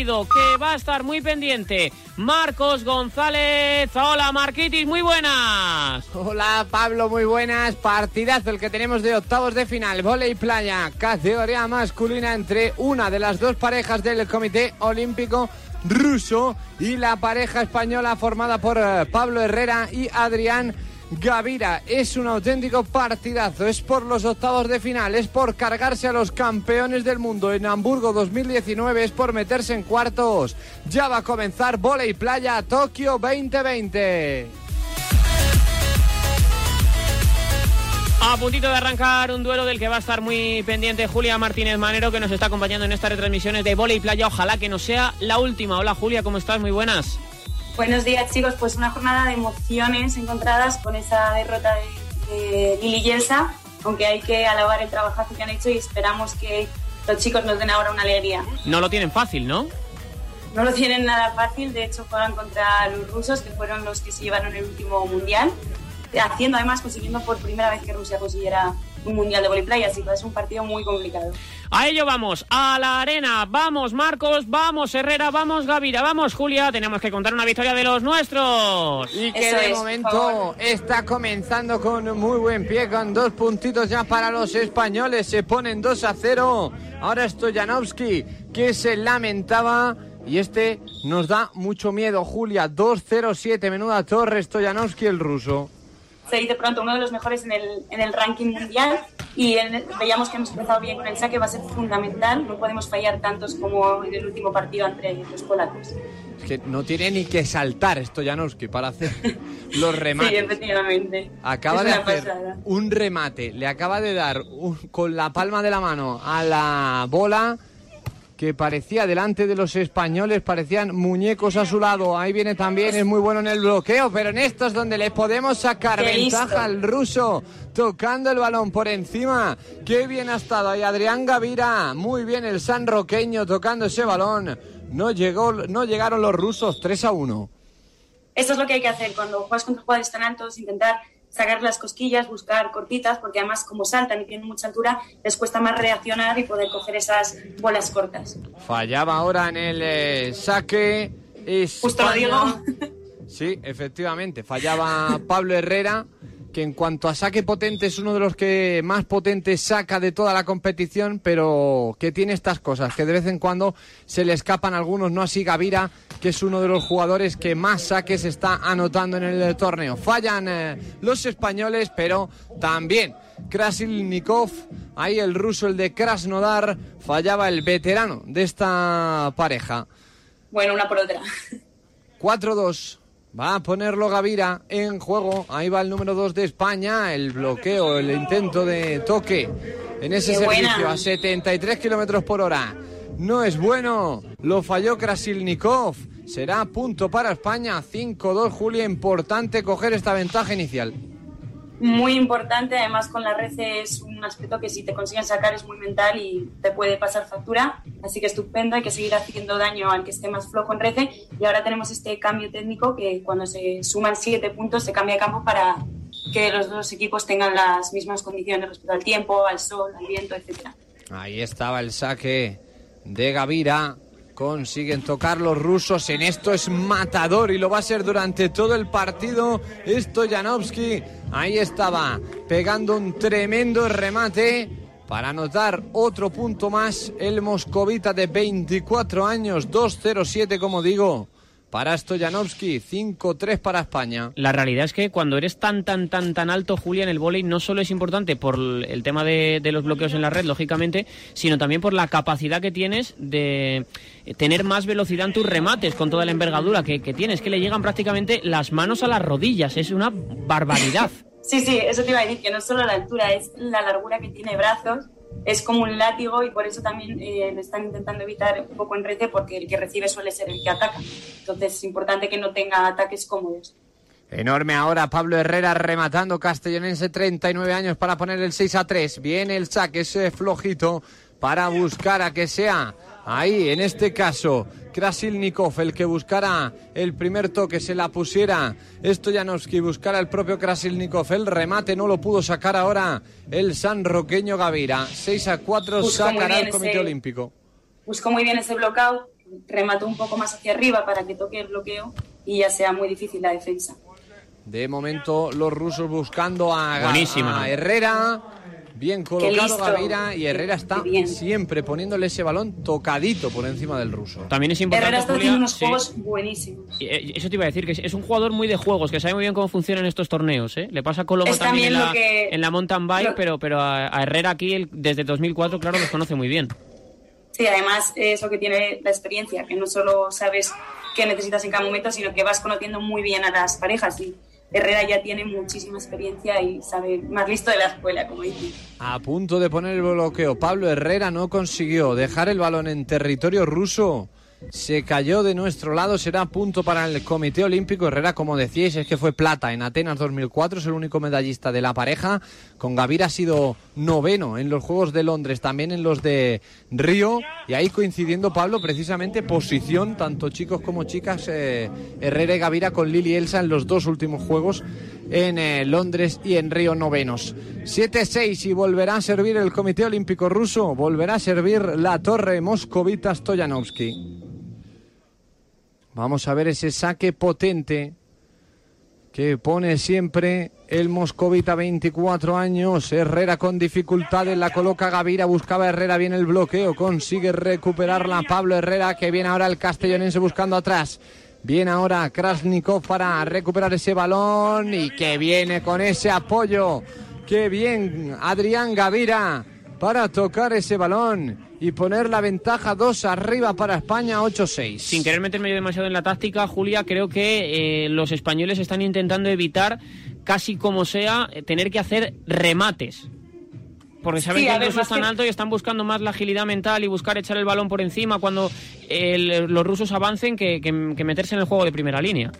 que va a estar muy pendiente. Marcos González. Hola, Marquitis, muy buenas. Hola, Pablo, muy buenas. Partidazo el que tenemos de octavos de final. Voley playa, categoría masculina entre una de las dos parejas del Comité Olímpico ruso y la pareja española formada por eh, Pablo Herrera y Adrián Gavira. Es un auténtico partidazo, es por los octavos de final, es por cargarse a los campeones del mundo en Hamburgo 2019, es por meterse en cuartos. Ya va a comenzar Voley Playa Tokio 2020. A puntito de arrancar un duelo del que va a estar muy pendiente Julia Martínez Manero, que nos está acompañando en estas retransmisiones de Voley Playa. Ojalá que no sea la última. Hola Julia, ¿cómo estás? Muy buenas. Buenos días chicos, pues una jornada de emociones encontradas con esa derrota de, Lili Yelsa, aunque hay que alabar el trabajazo que han hecho y esperamos que los chicos nos den ahora una alegría. No lo tienen fácil, ¿no? No lo tienen nada fácil, de hecho juegan contra los rusos, que fueron los que se llevaron el último mundial haciendo además, consiguiendo por primera vez que Rusia consiguiera mundial de voleibol, así que es un partido muy complicado. A ello vamos, a la arena, vamos Marcos, vamos Herrera, vamos Gavira, vamos Julia, tenemos que contar una victoria de los nuestros. Y que de momento está comenzando con muy buen pie, con dos puntitos ya para los españoles, se ponen 2 a 0. Ahora Stoyanovski, que se lamentaba. Y este nos da mucho miedo, Julia. 2-0-7, menuda torre, Stoyanovski el ruso se dice pronto uno de los mejores en el, en el ranking mundial y veíamos que hemos empezado bien con el saque, va a ser fundamental, no podemos fallar tantos como en el último partido entre los polacos. Es que no tiene ni que saltar esto Janowski para hacer los remates. Sí, efectivamente. Acaba de hacer un remate, le acaba de dar con la palma de la mano a la bola que parecía delante de los españoles, parecían muñecos a su lado. Ahí viene también, es muy bueno en el bloqueo, pero en esto es donde le podemos sacar ventaja al ruso, tocando el balón por encima. Qué bien ha estado ahí Adrián Gavira, muy bien el sanroqueño tocando ese balón. No, llegó, no llegaron los rusos, 3 a 1. Eso es lo que hay que hacer cuando juegas contra jugadores tan altos, intentar sacar las cosquillas, buscar cortitas, porque además como saltan y tienen mucha altura, les cuesta más reaccionar y poder coger esas bolas cortas. Fallaba ahora en el eh, saque. Justo lo digo. Sí, efectivamente, fallaba Pablo Herrera que en cuanto a saque potente es uno de los que más potente saca de toda la competición, pero que tiene estas cosas, que de vez en cuando se le escapan algunos, no así Gavira, que es uno de los jugadores que más saques está anotando en el torneo. Fallan eh, los españoles, pero también Krasilnikov, ahí el ruso, el de Krasnodar, fallaba el veterano de esta pareja. Bueno, una por otra. 4-2 Va a ponerlo Gavira en juego. Ahí va el número 2 de España. El bloqueo, el intento de toque en ese servicio a 73 kilómetros por hora. No es bueno. Lo falló Krasilnikov. Será punto para España. 5-2, Julia. Importante coger esta ventaja inicial muy importante. Además, con la red es un aspecto que si te consiguen sacar es muy mental y te puede pasar factura. Así que estupendo, hay que seguir haciendo daño al que esté más flojo en red. Y ahora tenemos este cambio técnico que cuando se suman siete puntos se cambia de campo para que los dos equipos tengan las mismas condiciones respecto al tiempo, al sol, al viento, etcétera. Ahí estaba el saque de Gavira consiguen tocar los rusos. En esto es matador y lo va a ser durante todo el partido. Esto Janowski ahí estaba pegando un tremendo remate para anotar otro punto más. El moscovita de 24 años, 2-0-7 como digo para Stojanovski, 5-3 para España. La realidad es que cuando eres tan, tan, tan, tan alto, Julia, en el vóley no solo es importante por el tema de, los bloqueos en la red, lógicamente, sino también por la capacidad que tienes de tener más velocidad en tus remates con toda la envergadura que, que tienes, que le llegan prácticamente las manos a las rodillas. Es una barbaridad. Sí, sí, eso te iba a decir, que no solo la altura, es la largura que tiene brazos es como un látigo y por eso también eh, lo están intentando evitar un poco en rece porque el que recibe suele ser el que ataca. Entonces es importante que no tenga ataques cómodos. Enorme ahora Pablo Herrera rematando Castellonense 39 años para poner el 6 a 3. Viene el saque ese flojito para buscar a que sea Ahí, en este caso, Krasilnikov, el que buscara el primer toque, se la pusiera Stojanovski, buscara el propio Krasilnikov. El remate no lo pudo sacar ahora el sanroqueño Gavira. 6 a 4 sacará el Comité Olímpico. Buscó muy bien ese bloqueo, remato un poco más hacia arriba para que toque el bloqueo y ya sea muy difícil la defensa. De momento los rusos buscando a, a Herrera. Bien colocado listo. Gaviria y Herrera está siempre poniéndole ese balón tocadito por encima del ruso. También es importante, Herrera está Julia, haciendo unos sí. juegos buenísimos. Y, eh, Eso te iba a decir, que es- un jugador muy de juegos, que sabe muy bien cómo funcionan estos torneos. ¿eh? Le pasa a Coloma Es también en la, lo que- en la mountain bike, lo- pero, pero a, a Herrera aquí él, desde 2004, claro, los conoce muy bien. Sí, además es lo que tiene la experiencia, que no solo sabes qué necesitas en cada momento, sino que vas conociendo muy bien a las parejas. Y Herrera ya tiene muchísima experiencia y sabe más listo de la escuela, como dicen. A punto de poner el bloqueo. Pablo Herrera no consiguió dejar el balón en territorio ruso. Se cayó de nuestro lado, será punto para el Comité Olímpico. Herrera, como decíais, es que fue plata en Atenas 2004, es el único medallista de la pareja. Con Gavira ha sido noveno en los Juegos de Londres, también en los de Río. Y ahí coincidiendo, Pablo, precisamente posición, tanto chicos como chicas, eh, Herrera y Gavira con Lili Elsa en los dos últimos Juegos en eh, Londres y en Río novenos. 7-6 y volverá a servir el Comité Olímpico Ruso, volverá a servir la torre moscovita Stoyanovsky. Vamos a ver ese saque potente que pone siempre el moscovita 24 años. Herrera con dificultades, la coloca Gavira, buscaba Herrera bien el bloqueo, consigue recuperarla Pablo Herrera que viene ahora el castellonense buscando atrás. Viene ahora Krasnikov para recuperar ese balón y que viene con ese apoyo. Qué bien Adrián Gavira para tocar ese balón y poner la ventaja 2 arriba para España 8-6. Sin querer meterme yo demasiado en la táctica, Julia, creo que eh, los españoles están intentando evitar, casi como sea, eh, tener que hacer remates. Porque saben Sí, que a el ver, ruso es más tan que- alto y están buscando más la agilidad mental y buscar echar el balón por encima cuando el- los rusos avancen que, que- que meterse en el juego de primera línea.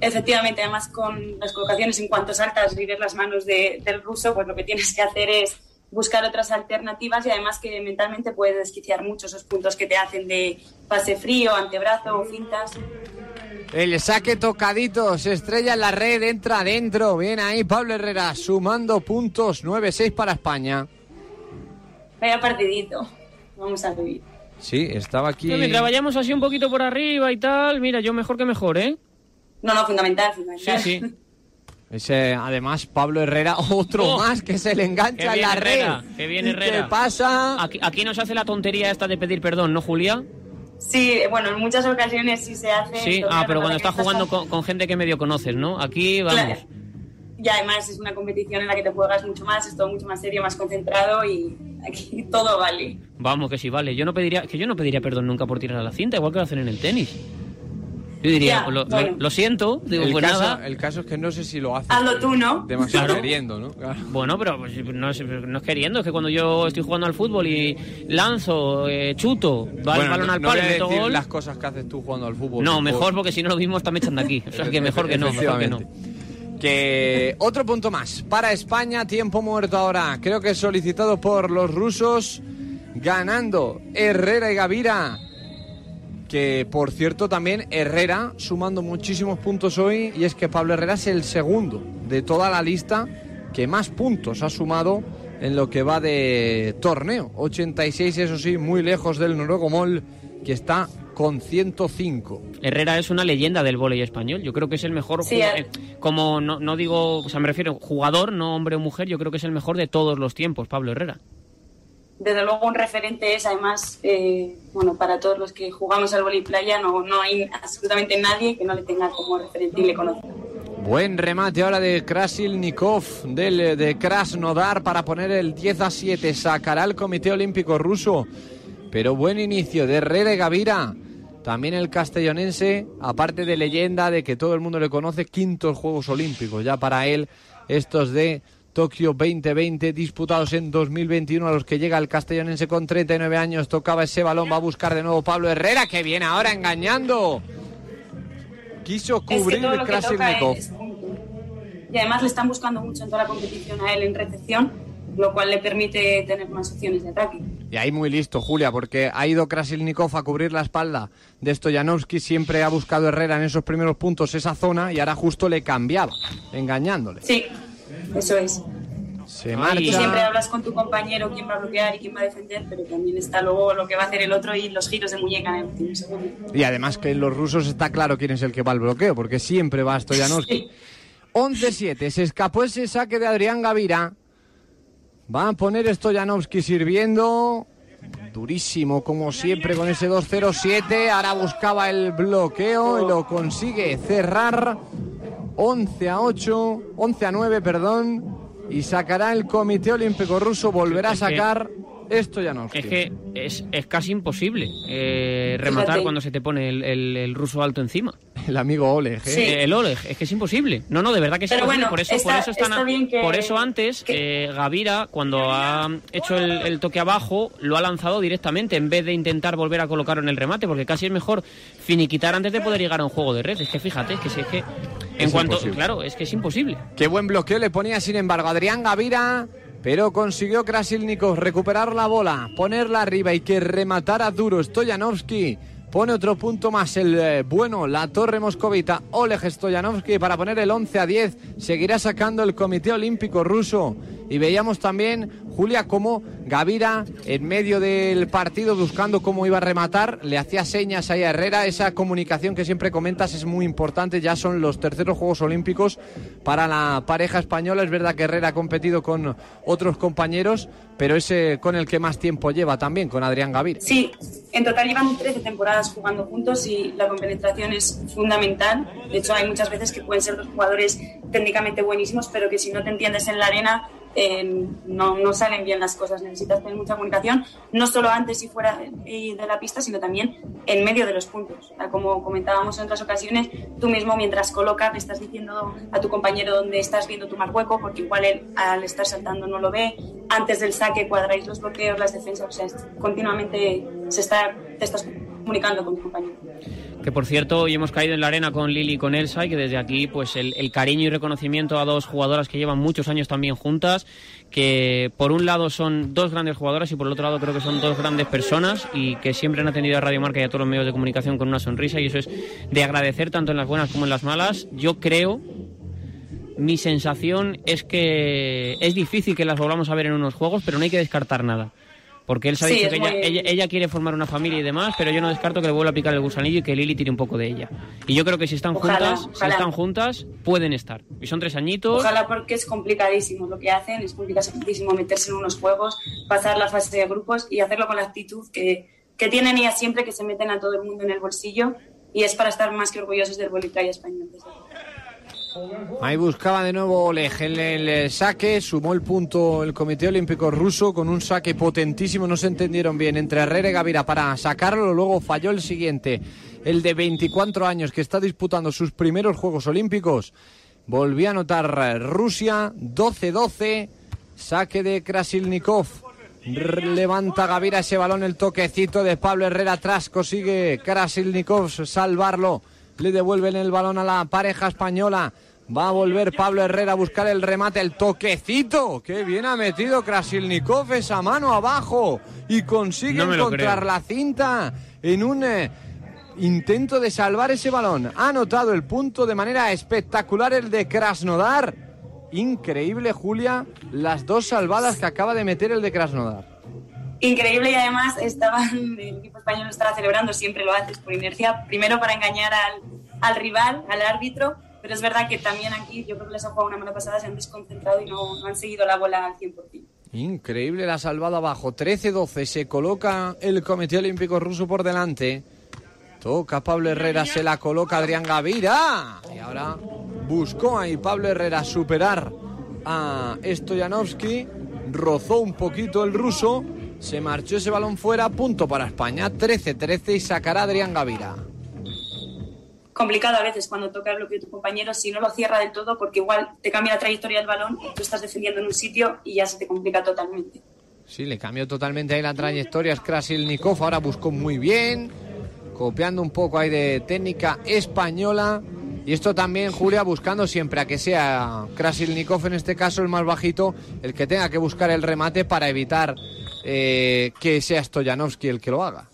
Efectivamente, además con las colocaciones en cuanto saltas y ves las manos de- del ruso, pues lo que tienes que hacer es buscar otras alternativas y además que mentalmente puedes desquiciar mucho esos puntos que te hacen de pase frío, antebrazo o fintas. El saque tocadito, se estrella en la red, entra adentro. Bien ahí Pablo Herrera, sumando puntos, 9-6 para España. Vaya partidito. Vamos a vivir. Sí, estaba aquí. Pero mientras vayamos así un poquito por arriba y tal, mira, yo mejor que mejor, ¿eh? No, no, fundamental, Sí, fundamental. sí. Ese, además, Pablo Herrera, otro Oh, más que se le engancha en la Herrera, red. qué bien ¿Y Herrera. ¿Qué pasa? Aquí, aquí no se hace la tontería esta de pedir perdón, ¿no, Julia? Sí, bueno, en muchas ocasiones sí se hace. Sí, ah, pero cuando que estás jugando con- con, con gente que medio conoces, ¿no? Aquí vamos. Claro. Y además es una competición en la que te juegas mucho más, es todo mucho más serio, más concentrado y aquí todo vale. Vamos, que sí, vale. Yo no pediría, que yo no pediría perdón nunca por tirar a la cinta, igual que lo hacen en el tenis. Yo diría, Ya, lo, lo- bueno. lo siento, digo, el, pues caso, nada. el caso es que no sé si lo hace. Hazlo tú, ¿no? Demasiado Claro. queriendo, ¿no? Claro. Bueno, pero pues, no, es, no es queriendo, es que cuando yo estoy jugando al fútbol y lanzo, eh, chuto, va el Bueno, balón no- al no palo a meto gol. las cosas que haces tú jugando al fútbol. No, mejor porque si no lo mismo está me echan de aquí. O sea, que mejor que no, mejor que no. Que otro punto más para España, tiempo muerto ahora. Creo que solicitado por los rusos, ganando Herrera y Gavira. Que por cierto también Herrera sumando muchísimos puntos hoy y es que Pablo Herrera es el segundo de toda la lista que más puntos ha sumado en lo que va de torneo. 86 eso sí, muy lejos del noruego Moll que está con 105. Herrera es una leyenda del vóley español. Yo creo que es el mejor Sí, eh. eh, como no, no digo, o sea, me refiero jugador, no hombre o mujer, yo creo que es el mejor de todos los tiempos, Pablo Herrera. Desde luego un referente es, además, eh, bueno, para todos los que jugamos al vóley playa, no, no hay absolutamente nadie que no le tenga como referente y le conozca. Buen remate ahora de Krasilnikov del, de Krasnodar para poner el 10 a 7. Sacará el Comité Olímpico Ruso. Pero buen inicio de y Gavira. También el castellonense, aparte de leyenda, de que todo el mundo le conoce, quintos Juegos Olímpicos. Ya para él, estos de Tokio 2020, disputados en 2021, a los que llega el castellonense con 39 años. Tocaba ese balón, va a buscar de nuevo Pablo Herrera, que viene ahora engañando. Quiso cubrir que Krasilnikov. es. Y además le están buscando mucho en toda la competición a él en recepción, lo cual le permite tener más opciones de ataque. Y ahí muy listo, Julia, porque ha ido Krasilnikov a cubrir la espalda de Stoyanovsky. Siempre ha buscado Herrera en esos primeros puntos esa zona y ahora justo le cambiaba, engañándole. Sí, eso es. Se Y marcha. siempre hablas con tu compañero quién va a bloquear y quién va a defender, pero también está luego lo que va a hacer el otro y los giros de muñeca en el último segundo. Y además que en los rusos está claro quién es el que va al bloqueo, porque siempre va Stoyanovski. 11-7, se escapó ese saque de Adrián Gavira. Va a poner Stoyanovski sirviendo. Durísimo, como siempre, con ese 2-0-7. Ahora buscaba el bloqueo y lo consigue cerrar. 11 a 8, 11 a 9, perdón. Y sacará el Comité Olímpico Ruso, volverá a Es que- sacar Stoyanovski. Es que es, es casi imposible eh, rematar Fíjate. cuando se te pone el, el- el ruso alto encima. El amigo Oleg, ¿eh? Sí. Eh, el Oleg, es que es imposible. No, no, de verdad que es Pero imposible. bueno, por eso, está- por eso están está a- bien que- por eso antes que- eh, Gavira, cuando ha hecho el, el toque abajo, lo ha lanzado directamente en vez de intentar volver a colocarlo en el remate, porque casi es mejor finiquitar antes de poder llegar a un juego de red. Es que fíjate, es que si es que en Es cuanto, imposible. claro, es que es imposible. Qué buen bloqueo le ponía, sin embargo, Adrián Gavira, pero consiguió Krasilnikov recuperar la bola, ponerla arriba y que rematara duro Stoyanovski. Pone otro punto más el eh, bueno, la torre moscovita, Oleg Stoyanovski para poner el 11 a 10. Seguirá sacando el Comité Olímpico Ruso. Y veíamos también, Julia, cómo Gavira, en medio del partido, buscando cómo iba a rematar, le hacía señas ahí a Herrera. Esa comunicación que siempre comentas es muy importante. Ya son los terceros Juegos Olímpicos para la pareja española. Es verdad que Herrera ha competido con otros compañeros, pero es con el que más tiempo lleva también, con Adrián Gavira. Sí, en total llevan 13 temporadas jugando juntos y la compenetración es fundamental. De hecho, hay muchas veces que pueden ser dos jugadores técnicamente buenísimos, pero que si no te entiendes en la arena no, no salen bien las cosas. Necesitas tener mucha comunicación, no solo antes y fuera de, la pista, sino también en medio de los puntos. Como comentábamos en otras ocasiones, tú mismo mientras colocas le estás diciendo a tu compañero dónde estás viendo tu marco porque igual al estar saltando no lo ve. Antes del saque cuadráis los bloqueos, las defensas, o sea, continuamente se está, te estás comunicando con tu compañero. Que por cierto, hoy hemos caído en la arena con Lili y con Elsa y que desde aquí, pues el, el cariño y reconocimiento a dos jugadoras que llevan muchos años también juntas, que por un lado son dos grandes jugadoras y por el otro lado creo que son dos grandes personas y que siempre han atendido a Radio Marca y a todos los medios de comunicación con una sonrisa y eso es de agradecer tanto en las buenas como en las malas. Yo creo, mi sensación es que es difícil que las volvamos a ver en unos juegos, pero no hay que descartar nada. Porque él se ha Sí, dicho es que ella, muy- ella, ella quiere formar una familia y demás, pero yo no descarto que le vuelva a picar el gusanillo y que Lili tire un poco de ella. Y yo creo que si están Ojalá, juntas, ojalá. si están juntas, pueden estar. Y son tres añitos. Ojalá porque es complicadísimo lo que hacen, es complicadísimo meterse en unos juegos, pasar la fase de grupos y hacerlo con la actitud que, que tienen ellas siempre, que se meten a todo el mundo en el bolsillo y es para estar más que orgullosos del voliplaya español. desde. Ahí buscaba de nuevo Oleg. El, el saque, sumó el punto el Comité Olímpico Ruso con un saque potentísimo, no se entendieron bien. Entre Herrera y Gavira para sacarlo, luego falló el siguiente, el de 24 años que está disputando sus primeros Juegos Olímpicos. Volvió a anotar Rusia, 12-12, saque de Krasilnikov. Levanta Gavira ese balón, el toquecito de Pablo Herrera atrás, consigue Krasilnikov salvarlo. Le devuelven el balón a la pareja española. Va a volver Pablo Herrera a buscar el remate, el toquecito. Qué bien ha metido Krasilnikov esa mano abajo y consigue No encontrar la cinta en un eh, intento de salvar ese balón. Ha anotado el punto de manera espectacular el de Krasnodar. Increíble, Julia, las dos salvadas que acaba de meter el de Krasnodar. Increíble y además estaban, el equipo español estaba celebrando, siempre lo haces por inercia, primero para engañar al, al rival, al árbitro, pero es verdad que también aquí yo creo que les ha jugado una mala pasada, se han desconcentrado y no, no han seguido la bola al 100%. Increíble la salvada abajo. 13-12. Se coloca el Comité Olímpico Ruso por delante. Toca Pablo Herrera, se la coloca Adrián Gavira. Y ahora buscó ahí Pablo Herrera superar a Stoyanovski. Rozó un poquito el ruso. Se marchó ese balón fuera. Punto para España. 13-13 y sacará Adrián Gavira. complicado a veces cuando toca el bloqueo de tu compañero si no lo cierra del todo porque igual te cambia la trayectoria del balón tú estás defendiendo en un sitio y ya se te complica totalmente. Sí, le cambió totalmente ahí la trayectoria. Es Krasilnikov ahora buscó muy bien, copiando un poco ahí de técnica española. Y esto también, Julia, buscando siempre a que sea Krasilnikov, en este caso el más bajito, el que tenga que buscar el remate para evitar eh, que sea Stoyanovski el que lo haga.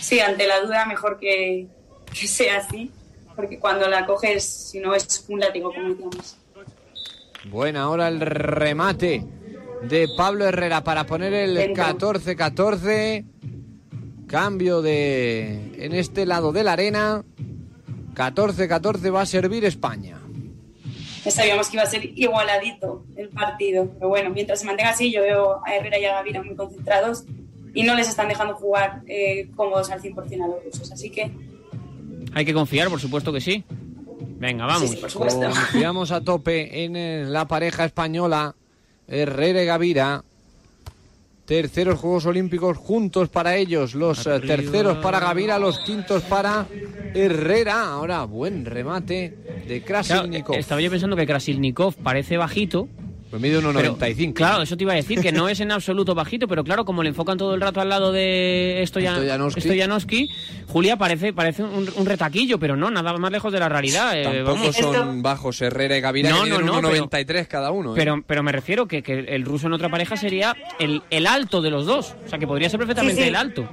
Sí, ante la duda mejor que, que sea así porque cuando la coges, si no es un látigo, como decíamos. Buena ahora el remate de Pablo Herrera para poner el 14-14. Cambio de en este lado de la arena. 14-14 va a servir España. Ya sabíamos que iba a ser igualadito el partido. Pero bueno, mientras se mantenga así, yo veo a Herrera y a Gavira muy concentrados y no les están dejando jugar eh, cómodos al 100% a los rusos. Así que. Hay que confiar, por supuesto que sí. Venga, vamos. Sí, sí, por supuesto. Confiamos a tope en eh, la pareja española Herrera y Gavira. Terceros Juegos Olímpicos juntos para ellos. Los eh, Arriba. terceros para Gavira, los quintos para Herrera. Ahora, buen remate de Claro, Krasilnikov. estaba yo pensando que Krasilnikov parece bajito. Pues mide pero- 1,95. Claro, eso te iba a decir, que no es en absoluto bajito, pero claro, como le enfocan todo el rato al lado de Stoyan- Stoyanovski. Stoyanovski, Julia parece, parece un, un retaquillo, pero no, nada más lejos de la realidad. eh, Tampoco son Esto- bajos Herrera y Gavira, No, que no, miden no, 1,93 cada uno. ¿eh? Pero, pero me refiero que, que el ruso en otra pareja sería el, el alto de los dos. O sea, que podría ser perfectamente Sí, sí. el alto.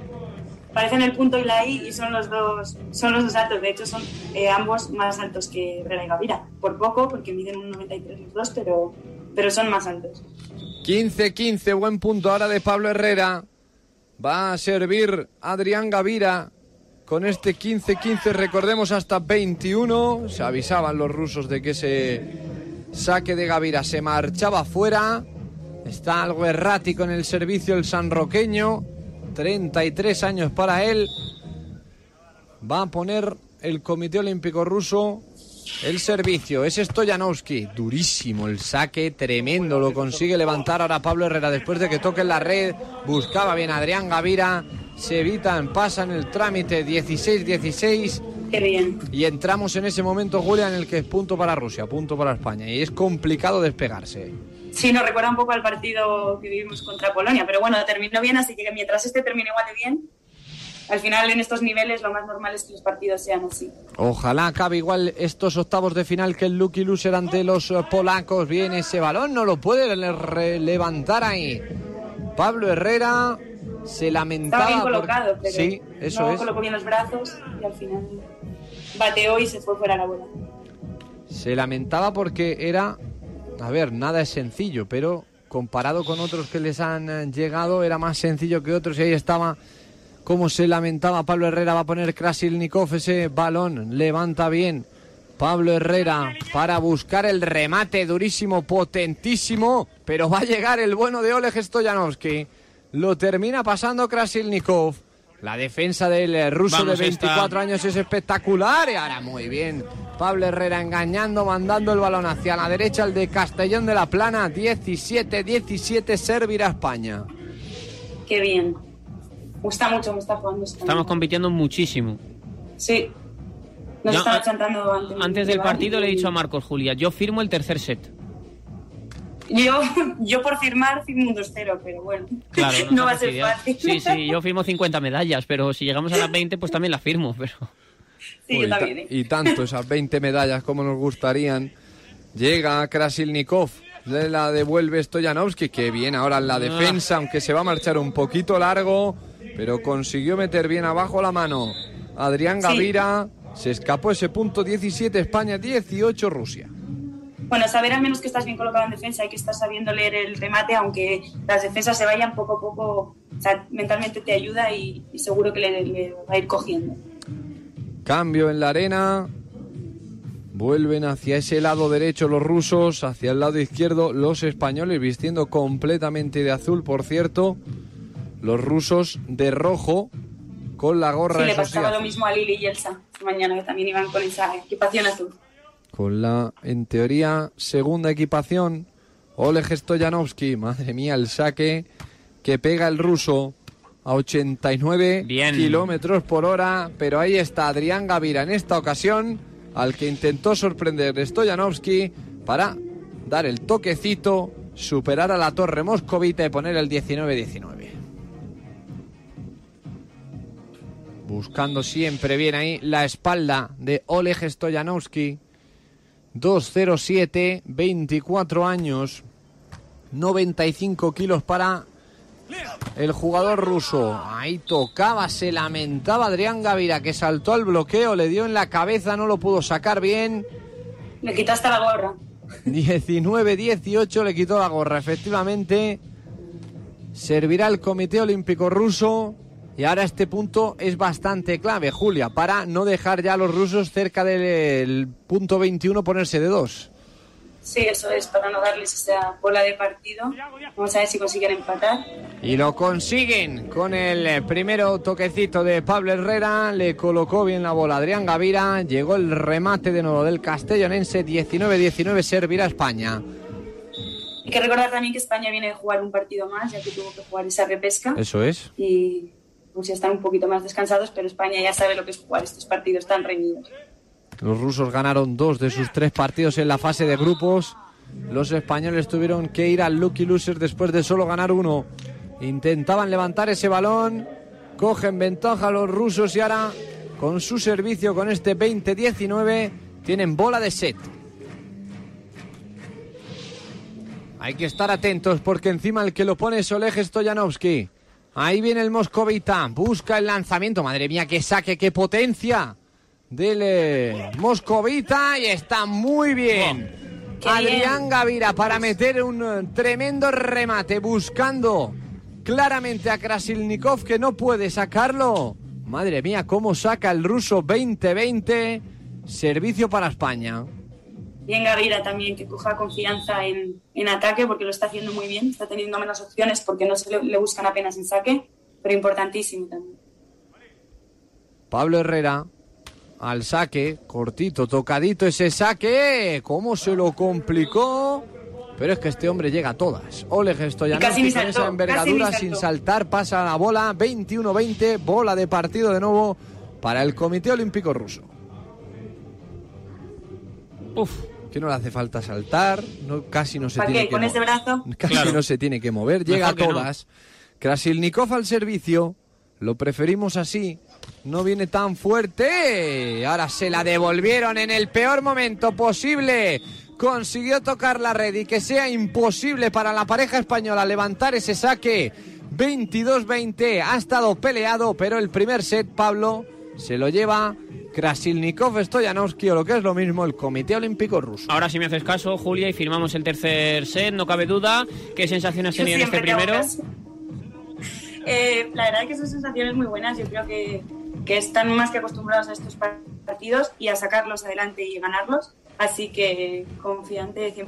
Parecen el punto y la I y son los dos, son los dos altos. De hecho, son eh, ambos más altos que Herrera y Gavira. Por poco, porque miden un 93 los dos, pero, pero son más altos. 15-15, buen punto ahora de Pablo Herrera. Va a servir Adrián Gavira con este 15-15, recordemos hasta 21. Se avisaban los rusos de que ese saque de Gavira se marchaba fuera. Está algo errático en el servicio el sanroqueño. 33 años para él. Va a poner el Comité Olímpico Ruso el servicio. Es Stoyanovski. Durísimo el saque, tremendo. Lo consigue levantar ahora Pablo Herrera después de que toque en la red. Buscaba bien Adrián Gavira. Se evitan, pasan el trámite 16-16. Qué bien. Y entramos en ese momento, Julia, en el que es punto para Rusia, punto para España. Y es complicado despegarse. Sí, nos recuerda un poco al partido que vivimos contra Polonia, pero bueno, terminó bien, así que mientras este termine igual de bien, al final en estos niveles lo más normal es que los partidos sean así. Ojalá acabe igual estos octavos de final que el Lucky Loser ante los eh, polacos. Viene ese balón, no lo puede levantar ahí. Pablo Herrera se lamentaba. Estaba bien colocado, pero Sí, eso no es. colocó bien los brazos y al final bateó y se fue fuera la bola. Se lamentaba porque era. A ver, nada es sencillo, pero comparado con otros que les han eh, llegado, era más sencillo que otros. Y ahí estaba cómo se lamentaba Pablo Herrera. Va a poner Krasilnikov ese balón. Levanta bien. Pablo Herrera para buscar el remate durísimo, potentísimo. Pero va a llegar el bueno de Oleg Stoyanovski. Lo termina pasando Krasilnikov. La defensa del ruso Vamos, de esta. 24 años es espectacular. Y ahora muy bien. Pablo Herrera engañando, mandando el balón hacia la derecha, el de Castellón de la Plana. 17-17 servirá España. Qué bien. Gusta mucho, me está jugando. España. Estamos compitiendo muchísimo. Sí. Nos Yo, están a- achantando antes. Antes del partido le he dicho a Marcos Julia, yo firmo el tercer set. Yo, yo por firmar firmo un 2-0, pero bueno. Claro, no nos va a ser fastidiado. fácil. Sí, sí, yo firmo 50 medallas, pero si llegamos a las 20, pues también las firmo. Pero Sí, Uy, yo ta- también. ¿eh? y tanto, esas 20 medallas como nos gustarían. Llega Krasilnikov, le la devuelve Stoyanovski, que bien ahora en la Ah. defensa, aunque se va a marchar un poquito largo, pero consiguió meter bien abajo la mano. Adrián Sí. Gavira, se escapó ese punto 17 España, 18 Rusia. Bueno, saber al menos que estás bien colocado en defensa y que estás sabiendo leer el remate, aunque las defensas se vayan poco a poco, o sea, mentalmente te ayuda y, y seguro que le, le va a ir cogiendo. Cambio en la arena. Vuelven hacia ese lado derecho los rusos, hacia el lado izquierdo los españoles, vistiendo completamente de azul, por cierto. Los rusos de rojo, con la gorra Sí, le sí, pasaba lo mismo a Lili y Elsa mañana, que también iban con esa equipación azul. Con la, en teoría, segunda equipación. Oleg Stoyanovski, madre mía, el saque que pega el ruso a 89 Bien. kilómetros por hora. Pero ahí está Adrián Gavira en esta ocasión, al que intentó sorprender Stoyanovski para dar el toquecito, superar a la torre moscovita y poner el 19-19. Buscando siempre bien ahí la espalda de Oleg Stoyanovski. 207, 24 años, 95 kilos para el jugador ruso. Ahí tocaba, se lamentaba Adrián Gavira que saltó al bloqueo, le dio en la cabeza, no lo pudo sacar bien. Le quitaste la gorra. 19-18 le quitó la gorra, efectivamente. Servirá el Comité Olímpico Ruso. Y ahora este punto es bastante clave, Julia, para no dejar ya a los rusos cerca del punto 21 ponerse de dos. Sí, eso es, para no darles esa bola de partido. Vamos a ver si consiguen empatar. Y lo consiguen con el primero toquecito de Pablo Herrera. Le colocó bien la bola Adrián Gavira. Llegó el remate de nuevo del castellonense. 19-19 servirá a España. Hay que recordar también que España viene a jugar un partido más, ya que tuvo que jugar esa repesca. Eso es. Y ya están un poquito más descansados, pero España ya sabe lo que es jugar estos partidos tan reñidos. Los rusos ganaron dos de sus tres partidos en la fase de grupos. Los españoles tuvieron que ir al Lucky Loser después de solo ganar uno. Intentaban levantar ese balón. Cogen ventaja los rusos y ahora con su servicio con este 20-19 tienen bola de set. Hay que estar atentos porque encima el que lo pone es Oleg Stoyanovsky. Ahí viene el moscovita. Busca el lanzamiento. Madre mía, qué saque, qué potencia del eh, moscovita. Y está muy bien. Adrián bien. Gavira para meter un eh, tremendo remate. Buscando claramente a Krasilnikov que no puede sacarlo. Madre mía, cómo saca el ruso 20-20. Servicio para España. Bien Gavira también, que coja confianza en, en ataque porque lo está haciendo muy bien. Está teniendo menos opciones porque no se le, le buscan apenas en saque, pero importantísimo también. Pablo Herrera al saque, cortito, tocadito ese saque. ¿Cómo se lo complicó? Pero es que este hombre llega a todas. Oleg Y casi Stoyanovsky ni con saltó, esa envergadura casi sin saltó. saltar pasa la bola 21-20, bola de partido de nuevo para el Comité Olímpico Ruso. Uf, Que no le hace falta saltar, no, casi no se ¿Para tiene qué? que ¿Con mo- ese brazo? Casi Claro. no se tiene que mover, llega a no. todas. Krasilnikov al servicio, lo preferimos así. No viene tan fuerte. Ahora se la devolvieron en el peor momento posible. Consiguió tocar la red y que sea imposible para la pareja española levantar ese saque. 22-20. Ha estado peleado, pero el primer set, Pablo, se lo lleva Krasilnikov, Stoyanovsky o lo que es lo mismo, el Comité Olímpico Ruso. ahora si me haces caso, Julia, y firmamos el tercer set, no cabe duda. ¿Qué sensaciones tenido en este primero? Eh, la verdad es que son sensaciones muy buenas. Yo creo que, que están más que acostumbrados a estos partidos y a sacarlos adelante y ganarlos. Así que confiante 100%.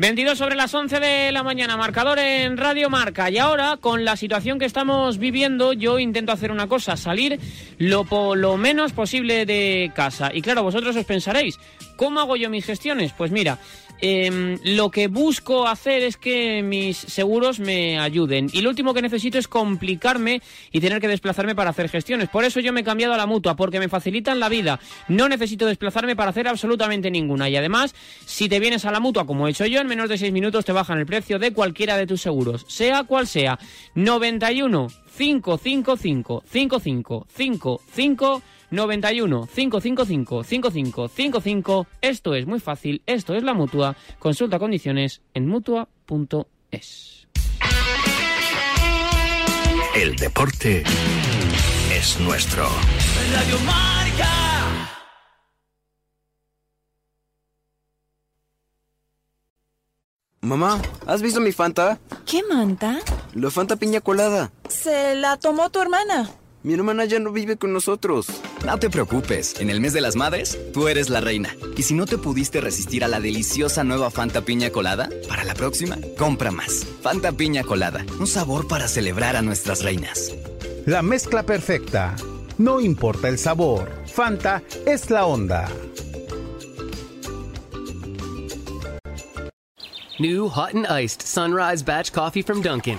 22 sobre las 11 de la mañana, marcador en Radio Marca. Y ahora, con la situación que estamos viviendo, yo intento hacer una cosa, salir lo, lo menos posible de casa. Y claro, vosotros os pensaréis, ¿cómo hago yo mis gestiones? Pues mira, em, lo que busco hacer es que mis seguros me ayuden. Y lo último que necesito es complicarme y tener que desplazarme para hacer gestiones. Por eso yo me he cambiado a la mutua, porque me facilitan la vida. No necesito desplazarme para hacer absolutamente ninguna. Y además, si te vienes a la mutua, como he hecho yo, en menos de 6 minutos te bajan el precio de cualquiera de tus seguros, sea cual sea. 91 555 55 55 91 555 55 55. Esto es muy fácil, esto es la mutua. Consulta condiciones en mutua.es. El deporte es nuestro. Radio Marca. Mamá, ¿has visto mi Fanta? ¿Qué manta? La Fanta piña colada. Se la tomó tu hermana. Mi hermana ya no vive con nosotros. No te preocupes, en el mes de las madres, tú eres la reina. Y si no te pudiste resistir a la deliciosa nueva Fanta Piña Colada, para la próxima, compra más. Fanta Piña Colada, un sabor para celebrar a nuestras reinas. La mezcla perfecta. No importa el sabor. Fanta es la onda. New hot and iced sunrise batch coffee from Dunkin'.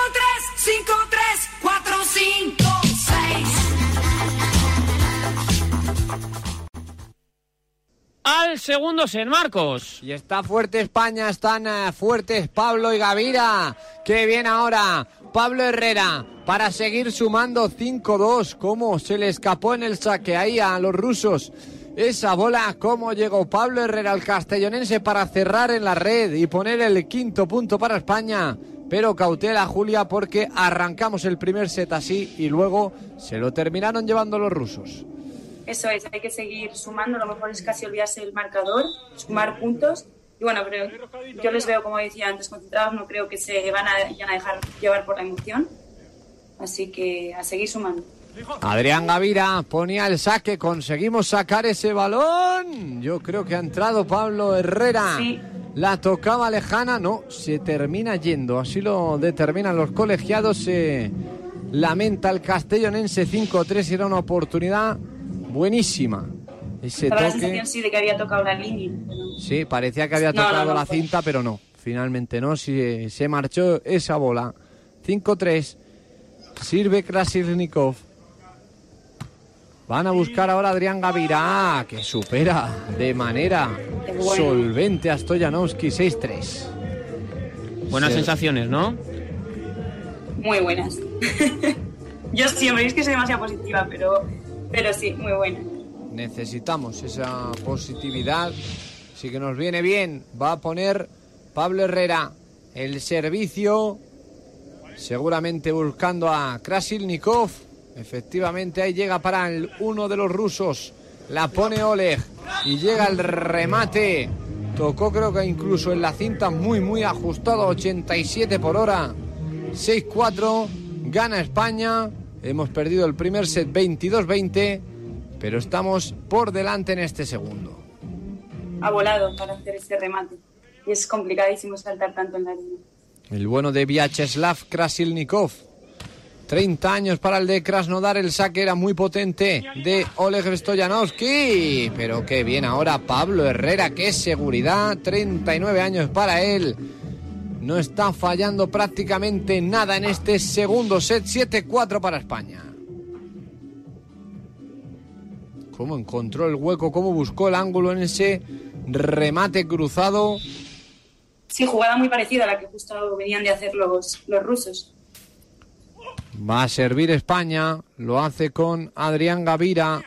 Al segundo set, Marcos. Y está fuerte España, están eh, fuertes Pablo y Gavira. Qué bien ahora. Pablo Herrera para seguir sumando 5-2. ¿Cómo se le escapó en el saque ahí a los rusos? Esa bola, cómo llegó Pablo Herrera al castellonense para cerrar en la red y poner el quinto punto para España. Pero cautela Julia porque arrancamos el primer set así y luego se lo terminaron llevando los rusos. Eso es, hay que seguir sumando, lo mejor es casi olvidarse del marcador, sumar puntos. Y bueno, pero yo les veo, como decía antes, concentrados, no creo que se van a, vayan a dejar llevar por la emoción. Así que a seguir sumando. Adrián Gavira ponía el saque, conseguimos sacar ese balón. Yo creo que ha entrado Pablo Herrera. Sí. La tocaba lejana, no, se termina yendo. Así lo determinan los colegiados. Se lamenta el castellonense 5-3 era una oportunidad buenísima. Ese Daba la toque. sensación sí de que había tocado la línea. pero- Sí, parecía que había No, no, tocado no, la cinta, pero no. Finalmente no, sí, se marchó esa bola. 5-3. Sirve Krasilnikov. Van a buscar ahora a Adrián Gavira, ah, que supera de manera bueno. solvente a Stoyanovski 6-3. Buenas sensaciones, ¿no? Muy buenas. yo siempre, es que soy demasiado positiva, pero, pero sí, muy buena. Necesitamos esa positividad. Sí que nos viene bien. Va a poner Pablo Herrera el servicio. Seguramente buscando a Krasilnikov. Efectivamente, ahí llega para el uno de los rusos. La pone Oleg. Y llega el remate. Tocó creo que incluso en la cinta muy muy ajustado. 87 por hora. 6-4. Gana España. Hemos perdido el primer set 22-20. Pero estamos por delante en este segundo. Ha volado para hacer ese remate. Y es complicadísimo saltar tanto en la línea. El bueno de Vyacheslav Krasilnikov. 30 años para el de Krasnodar. El saque era muy potente de Oleg Stoyanovski. Pero qué bien ahora Pablo Herrera. Qué seguridad. 39 años para él. No está fallando prácticamente nada en este segundo set. 7-4 para España. Cómo encontró el hueco, cómo buscó el ángulo en ese remate cruzado. Sí, jugada muy parecida a la que justo venían de hacer los, los rusos. Va a servir España, lo hace con Adrián Gavira.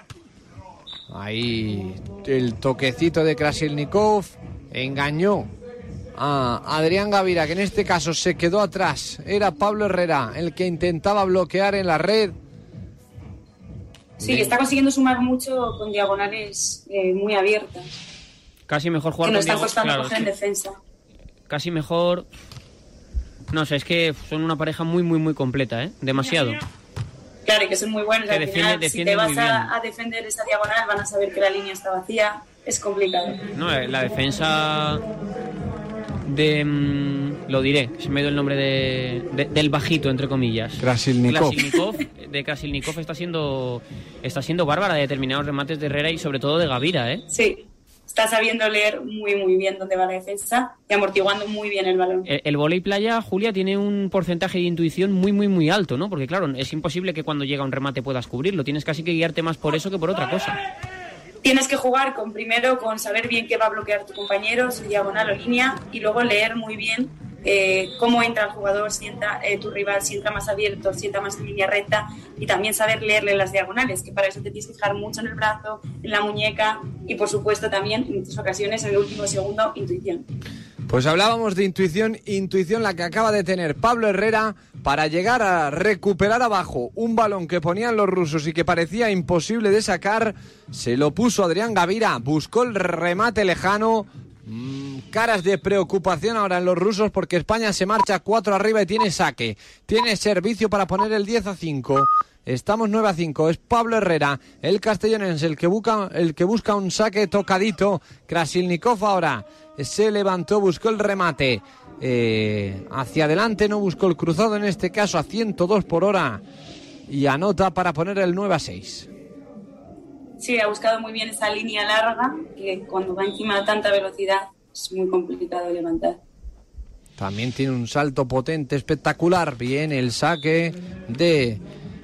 Ahí el toquecito de Krasilnikov engañó a Adrián Gavira, que en este caso se quedó atrás. Era Pablo Herrera el que intentaba bloquear en la red. Sí, que está consiguiendo sumar mucho con diagonales eh, muy abiertas. Casi mejor Que jugar no con están Diego- costando claro, coger en defensa. Casi mejor. No sé, es que son una pareja muy, muy, muy completa, ¿eh? Demasiado. Claro, y que son muy buenos. Que Al defiende- final, si te vas a defender esa diagonal, van a saber que la línea está vacía. Es complicado. No, eh, la defensa de. mm, lo diré, se me ha ido el nombre de, de- del bajito, entre comillas. Krasilnikov. Krasilnikov, de Krasilnikov está siendo, está siendo bárbara de determinados remates de Herrera y sobre todo de Gavira, ¿eh? Sí, está sabiendo leer muy, muy bien dónde va la defensa y amortiguando muy bien el balón. El, el volei playa, Julia, tiene un porcentaje de intuición muy, muy, muy alto, ¿no? Porque claro, es imposible que cuando llega un remate puedas cubrirlo. Tienes casi que guiarte más por eso que por otra cosa. Tienes que jugar con primero con saber bien qué va a bloquear tu compañero, su diagonal o línea, y luego leer muy bien eh, cómo entra el jugador, si entra eh, tu rival, si entra más abierto, si entra más en línea recta, y también saber leerle las diagonales, que para eso te tienes que fijar mucho en el brazo, en la muñeca, y por supuesto también en muchas ocasiones en el último segundo, intuición. Pues hablábamos de intuición, intuición la que acaba de tener Pablo Herrera para llegar a recuperar abajo un balón que ponían los rusos y que parecía imposible de sacar. Se lo puso Adrián Gavira, buscó el remate lejano. Mm, caras de preocupación ahora en los rusos porque España se marcha 4 arriba y tiene saque. Tiene servicio para poner el 10 a 5. Estamos 9 a 5. Es Pablo Herrera, el castellonense, el que busca, el que busca un saque tocadito. Krasilnikov ahora se levantó, buscó el remate. Eh, hacia adelante no buscó el cruzado, en este caso a 102 por hora. Y anota para poner el 9 a 6. Sí, ha buscado muy bien esa línea larga, que cuando va encima a tanta velocidad es muy complicado levantar. También tiene un salto potente, espectacular. Bien, el saque de,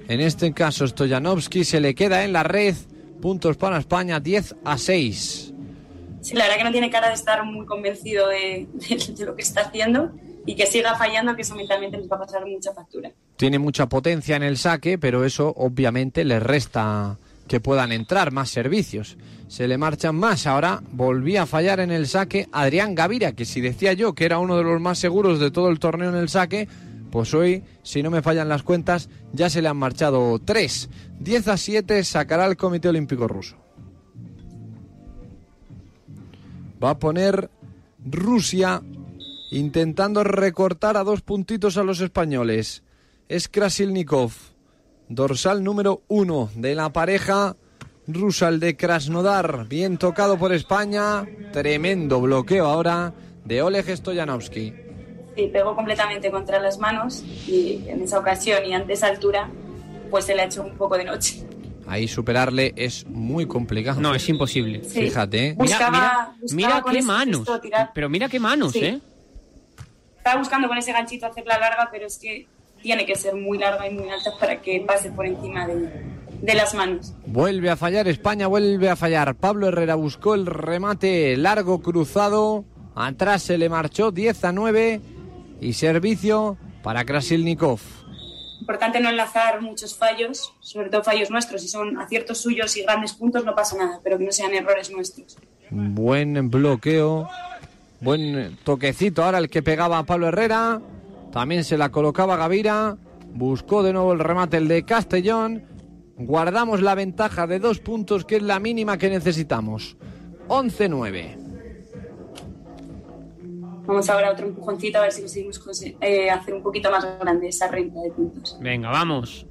en este caso, Stoyanovski se le queda en la red. Puntos para España, 10 a 6. Sí, la verdad que no tiene cara de estar muy convencido de, lo que está haciendo y que siga fallando, que eso mentalmente nos va a pasar mucha factura. Tiene mucha potencia en el saque, pero eso obviamente le resta que puedan entrar más servicios. Se le marchan más. Ahora volvía a fallar en el saque Adrián Gavira, que si decía yo que era uno de los más seguros de todo el torneo en el saque, pues hoy, si no me fallan las cuentas, ya se le han marchado tres. 10 a 7 sacará el Comité Olímpico Ruso. Va a poner Rusia intentando recortar a dos puntitos a los españoles. Es Krasilnikov, dorsal número uno de la pareja rusa, el de Krasnodar. Bien tocado por España. Tremendo bloqueo ahora de Oleg Stoyanovski. Sí, pegó completamente contra las manos y en esa ocasión y ante esa altura, pues se le ha hecho un poco de noche. Ahí superarle es muy complicado. No, es imposible. Sí. Fíjate. ¿eh? Mira, Buscaba- mira, buscaba mira qué manos. gesto. Pero mira qué manos, Sí. ¿eh? Estaba buscando con ese ganchito hacerla larga, pero es que tiene que ser muy larga y muy alta para que pase por encima de, de las manos. Vuelve a fallar España, vuelve a fallar. Pablo Herrera buscó el remate largo cruzado. Atrás se le marchó 10 a 9. Y servicio para Krasilnikov. Importante no enlazar muchos fallos, sobre todo fallos nuestros. Si son aciertos suyos y grandes puntos, no pasa nada, pero que no sean errores nuestros. Buen bloqueo. Buen toquecito ahora el que pegaba a Pablo Herrera. También se la colocaba Gavira. Buscó de nuevo el remate el de Castellón. Guardamos la ventaja de dos puntos que es la mínima que necesitamos. 11-9. Vamos ahora a otro empujoncito a ver si conseguimos conse- eh, hacer un poquito más grande esa renta de puntos. Venga, vamos.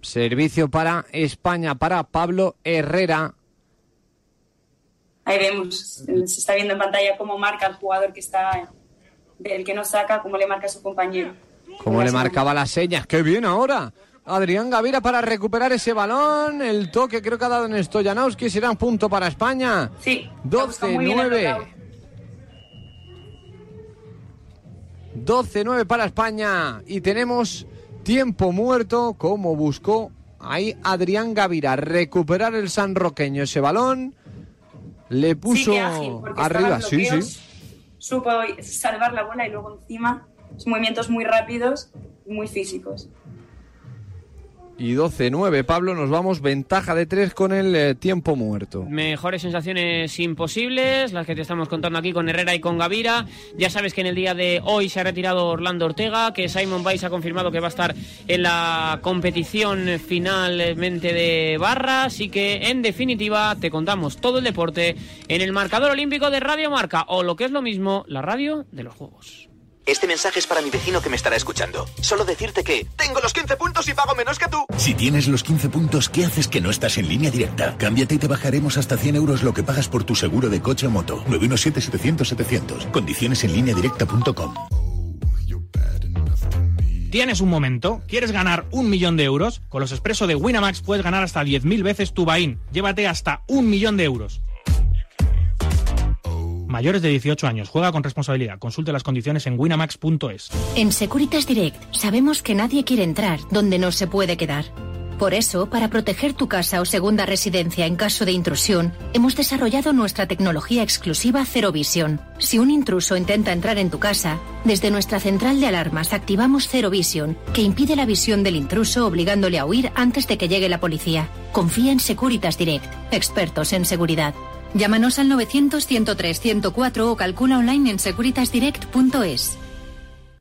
Servicio para España, para Pablo Herrera. Ahí vemos, se está viendo en pantalla cómo marca el jugador que está, el que no saca, cómo le marca a su compañero. Como le marcaba las señas. ¡Qué bien ahora! Adrián Gavira para recuperar ese balón. El toque creo que ha dado en Stoyanowski. Será un punto para España. Sí, la busca muy bien el 12-9. 12-9 para España. Y tenemos tiempo muerto como buscó ahí Adrián Gavira. Recuperar el sanroqueño ese balón. Le puso ágil, arriba. Sí, sí. Supo salvar la bola y luego encima, sus movimientos muy rápidos y muy físicos. Y 12-9, Pablo. Nos vamos ventaja de 3 con el eh, tiempo muerto. Mejores sensaciones imposibles, las que te estamos contando aquí con Herrera y con Gavira. Ya sabes que en el día de hoy se ha retirado Orlando Ortega, que Simon Weiss ha confirmado que va a estar en la competición finalmente de barra. Así que, en definitiva, te contamos todo el deporte en el marcador olímpico de Radio Marca, o lo que es lo mismo, la radio de los Juegos. Este mensaje es para mi vecino que me estará escuchando. Solo decirte que tengo los 15 puntos y pago menos que tú. Si tienes los 15 puntos, ¿qué haces que no estás en línea directa? Cámbiate y te bajaremos hasta 100 euros lo que pagas por tu seguro de coche o moto. 917-700-700. Condiciones en línea directa.com. ¿Tienes un momento? ¿Quieres ganar un millón de euros? Con los expresos de Winamax puedes ganar hasta 10.000 veces tu buy-in. Llévate hasta un millón de euros. Mayores de 18 años. Juega con responsabilidad. Consulte las condiciones en winamax.es. En Securitas Direct sabemos que nadie quiere entrar donde no se puede quedar. Por eso, para proteger tu casa o segunda residencia en caso de intrusión, hemos desarrollado nuestra tecnología exclusiva Zero Vision. Si un intruso intenta entrar en tu casa, desde nuestra central de alarmas activamos Zero Vision, que impide la visión del intruso obligándole a huir antes de que llegue la policía. Confía en Securitas Direct, expertos en seguridad. Llámanos al 900 103 104 o calcula online en securitasdirect.es.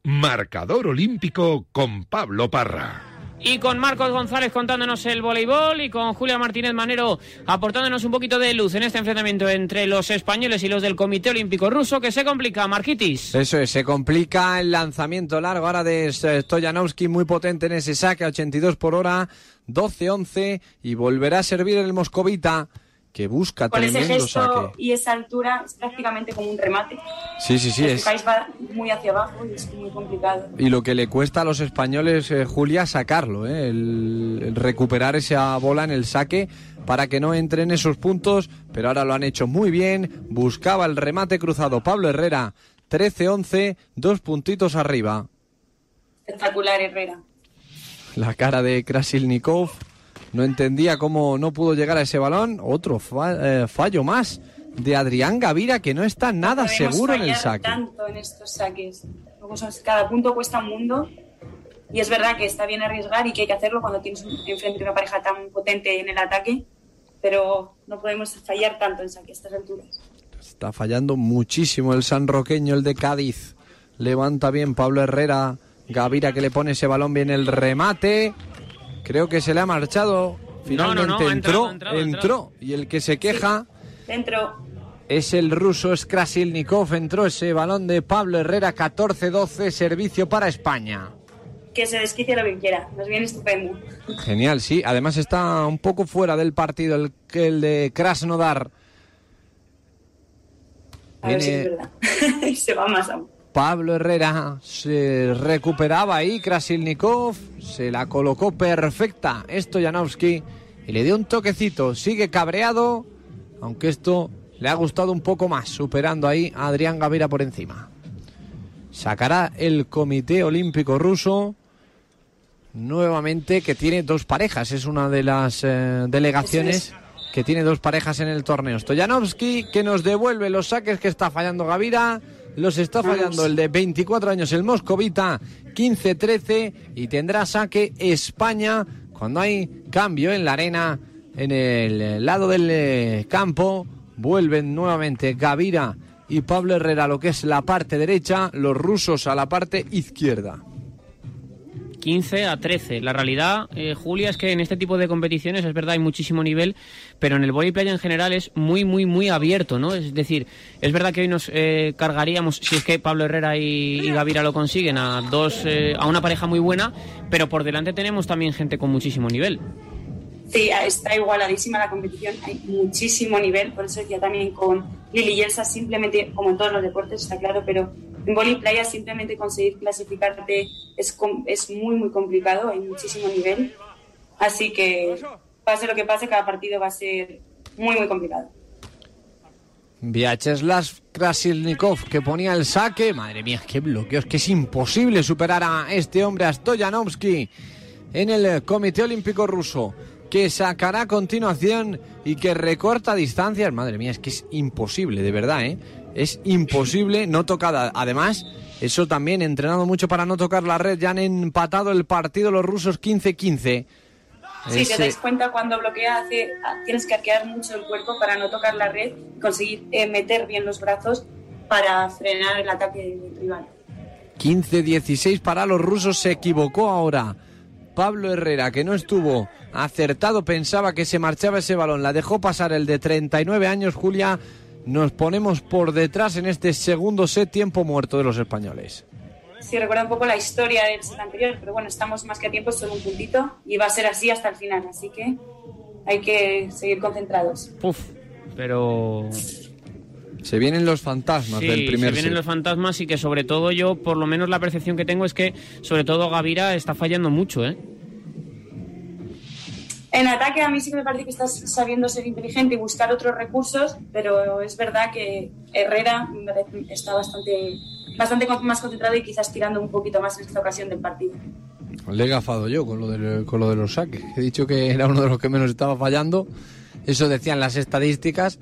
Marcador Olímpico con Pablo Parra. Y con Marcos González contándonos el voleibol y con Julia Martínez Manero aportándonos un poquito de luz en este enfrentamiento entre los españoles y los del Comité Olímpico Ruso que se complica, Marquitis. Eso es, se complica el lanzamiento largo ahora de Stoyanovski, muy potente en ese saque, a 82 por hora, 12-11 y volverá a servir el moscovita que busca Con ese gesto saque. y esa altura es prácticamente como un remate. Sí, sí, sí, el es. país va muy hacia abajo y es muy complicado. Y lo que le cuesta a los españoles, eh, Julia, sacarlo, ¿eh? el, el recuperar esa bola en el saque para que no entre en esos puntos, pero ahora lo han hecho muy bien. Buscaba el remate cruzado Pablo Herrera, 13-11, dos puntitos arriba. Espectacular, Herrera. La cara de Krasilnikov no entendía cómo no pudo llegar a ese balón. Otro fa- eh, fallo más de Adrián Gavira que no está nada seguro en el saque. tanto en estos saques. Luego cada punto cuesta un mundo. Y es verdad que está bien arriesgar y que hay que hacerlo cuando tienes enfrente una pareja tan potente en el ataque. Pero no podemos fallar tanto en saque a estas alturas. Está fallando muchísimo el sanroqueño, el de Cádiz. Levanta bien Pablo Herrera. Gavira que le pone ese balón bien el remate. Creo que se le ha marchado. Finalmente no, no, ha entró, entrado, entrado, entró. Y el que se queja Dentro, es el ruso Skrasilnikov. Entró ese balón de Pablo Herrera 14-12. Servicio para España. que se desquicie lo que quiera. Nos viene estupendo. Genial, sí. Además está un poco fuera del partido el, de Krasnodar. A ver si Viene- es verdad. se va más aún. Pablo Herrera se recuperaba ahí, Krasilnikov se la colocó perfecta Stoyanovski y le dio un toquecito. Sigue cabreado, aunque esto le ha gustado un poco más, superando ahí a Adrián Gavira por encima. Sacará el Comité Olímpico Ruso nuevamente que tiene dos parejas. Es una de las eh, delegaciones que tiene dos parejas en el torneo. Stoyanovski que nos devuelve los saques que está fallando Gavira. Los está fallando el de 24 años, el moscovita, 15-13 y tendrá saque España cuando hay cambio en la arena, en el lado del eh, campo. Vuelven nuevamente Gavira y Pablo Herrera a lo que es la parte derecha, los rusos a la parte izquierda. 15 a 13. La realidad, eh, Julia, es que en este tipo de competiciones es verdad hay muchísimo nivel, pero en el volley playa en general es muy, muy, muy abierto, ¿no? Es decir, es verdad que hoy nos eh, cargaríamos, si es que Pablo Herrera y, Gavira lo consiguen, a dos, eh, a una pareja muy buena, pero por delante tenemos también gente con muchísimo nivel. Sí, está igualadísima la competición, hay muchísimo nivel, por eso decía también con Lili Yelsa, simplemente, como en todos los deportes, está claro, pero en vóley playa simplemente conseguir clasificarte es, es muy, muy complicado, hay muchísimo nivel, así que pase lo que pase, cada partido va a ser muy, muy complicado. Vyacheslav Krasilnikov que ponía el saque. Madre mía, qué bloqueos, que es imposible superar a este hombre, a Stoyanovski, en el Comité Olímpico Ruso, que sacará a continuación y que recorta distancias. Madre mía, es que es imposible, de verdad, ¿eh? Es imposible no tocada. Además, eso también, entrenado mucho para no tocar la red, ya han empatado el partido los rusos 15-15. Sí, te dais cuenta cuando bloquea, hace, tienes que arquear mucho el cuerpo para no tocar la red, conseguir eh, meter bien los brazos para frenar el ataque del rival. 15-16 para los rusos, se equivocó ahora. Pablo Herrera, que no estuvo acertado, pensaba que se marchaba ese balón, la dejó pasar el de 39 años, Julia. Nos ponemos por detrás en este segundo set, tiempo muerto de los españoles. Sí, recuerda un poco la historia del set anterior, pero bueno, estamos más que a tiempo, solo un puntito, y va a ser así hasta el final, así que hay que seguir concentrados. Puf, pero Se vienen los fantasmas Sí, del primer se vienen set. los fantasmas y que sobre todo yo, por lo menos la percepción que tengo es que sobre todo Gavira está fallando mucho, ¿eh? En ataque a mí sí que me parece que estás sabiendo ser inteligente y buscar otros recursos, pero es verdad que Herrera está bastante, bastante más concentrado y quizás tirando un poquito más en esta ocasión del partido. Le he gafado yo con lo, de, con lo de los saques. He dicho que era uno de los que menos estaba fallando. Eso decían las estadísticas.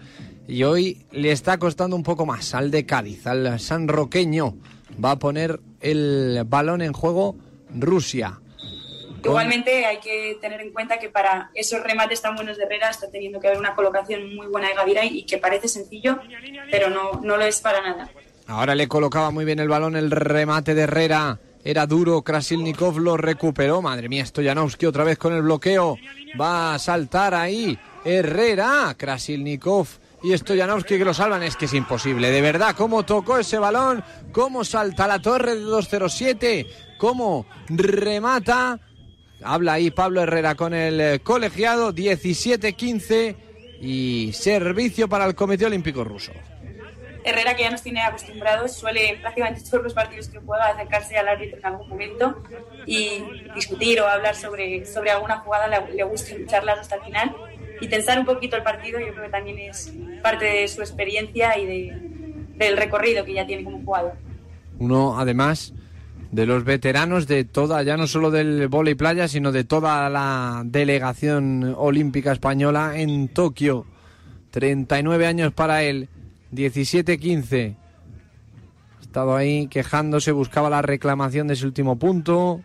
Y hoy le está costando un poco más al de Cádiz, al sanroqueño. Va a poner el balón en juego Rusia. Igualmente hay que tener en cuenta que para esos remates tan buenos de Herrera está teniendo que haber una colocación muy buena de Gavira y que parece sencillo, pero no, no lo es para nada. Ahora le colocaba muy bien el balón el remate de Herrera. Era duro, Krasilnikov lo recuperó. Madre mía, Stoyanovski otra vez con el bloqueo. Va a saltar ahí Herrera, Krasilnikov y Stoyanovski que lo salvan. Es que es imposible, de verdad. Cómo tocó ese balón, cómo salta la torre de 207, cómo remata. Habla ahí Pablo Herrera con el eh, colegiado, 17-15 y servicio para el Comité Olímpico Ruso. Herrera, que ya nos tiene acostumbrados, suele prácticamente todos los partidos que juega acercarse al árbitro en algún momento y discutir o hablar sobre, sobre alguna jugada, le, le gusta lucharlas hasta el final y tensar un poquito el partido, yo creo que también es parte de su experiencia y de, del recorrido que ya tiene como jugador. Uno, además, de los veteranos de toda, ya no solo del vóley playa, sino de toda la delegación olímpica española en Tokio. 39 años para él, 17-15. Ha estado ahí quejándose, buscaba la reclamación de ese último punto.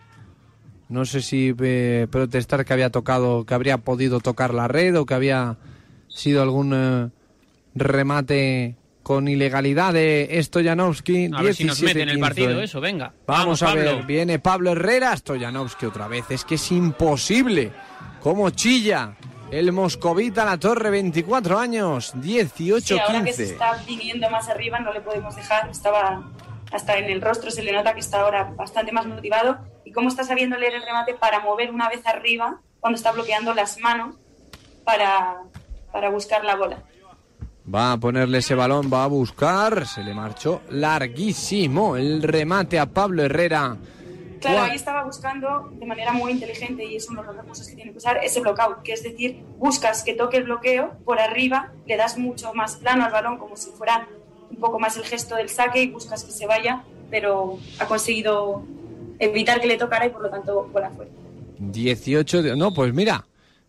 No sé si eh, protestar que había tocado, que habría podido tocar la red o que había sido algún eh, remate con ilegalidad de Stoyanovski. A ver si nos mete en el 17-15. partido eso, venga. Vamos, a Pablo. ver, viene Pablo Herrera, Stoyanovski otra vez. Es que es imposible. ¿Cómo chilla? El moscovita la torre, 24 años, 18-15. Sí, ahora que se está viniendo más arriba no le podemos dejar. Estaba hasta en el rostro, se le nota que está ahora bastante más motivado. Y cómo está sabiendo leer el remate para mover una vez arriba cuando está bloqueando las manos para, para buscar la bola. Va a ponerle ese balón, va a buscar. Se le marchó larguísimo el remate a Pablo Herrera. Claro, ahí estaba buscando de manera muy inteligente y es uno de los recursos que tiene que usar ese blockout, que es decir, buscas que toque el bloqueo por arriba, le das mucho más plano al balón como si fuera un poco más el gesto del saque y buscas que se vaya, pero ha conseguido evitar que le tocara y por lo tanto bola fuera. 18 de... No, pues mira,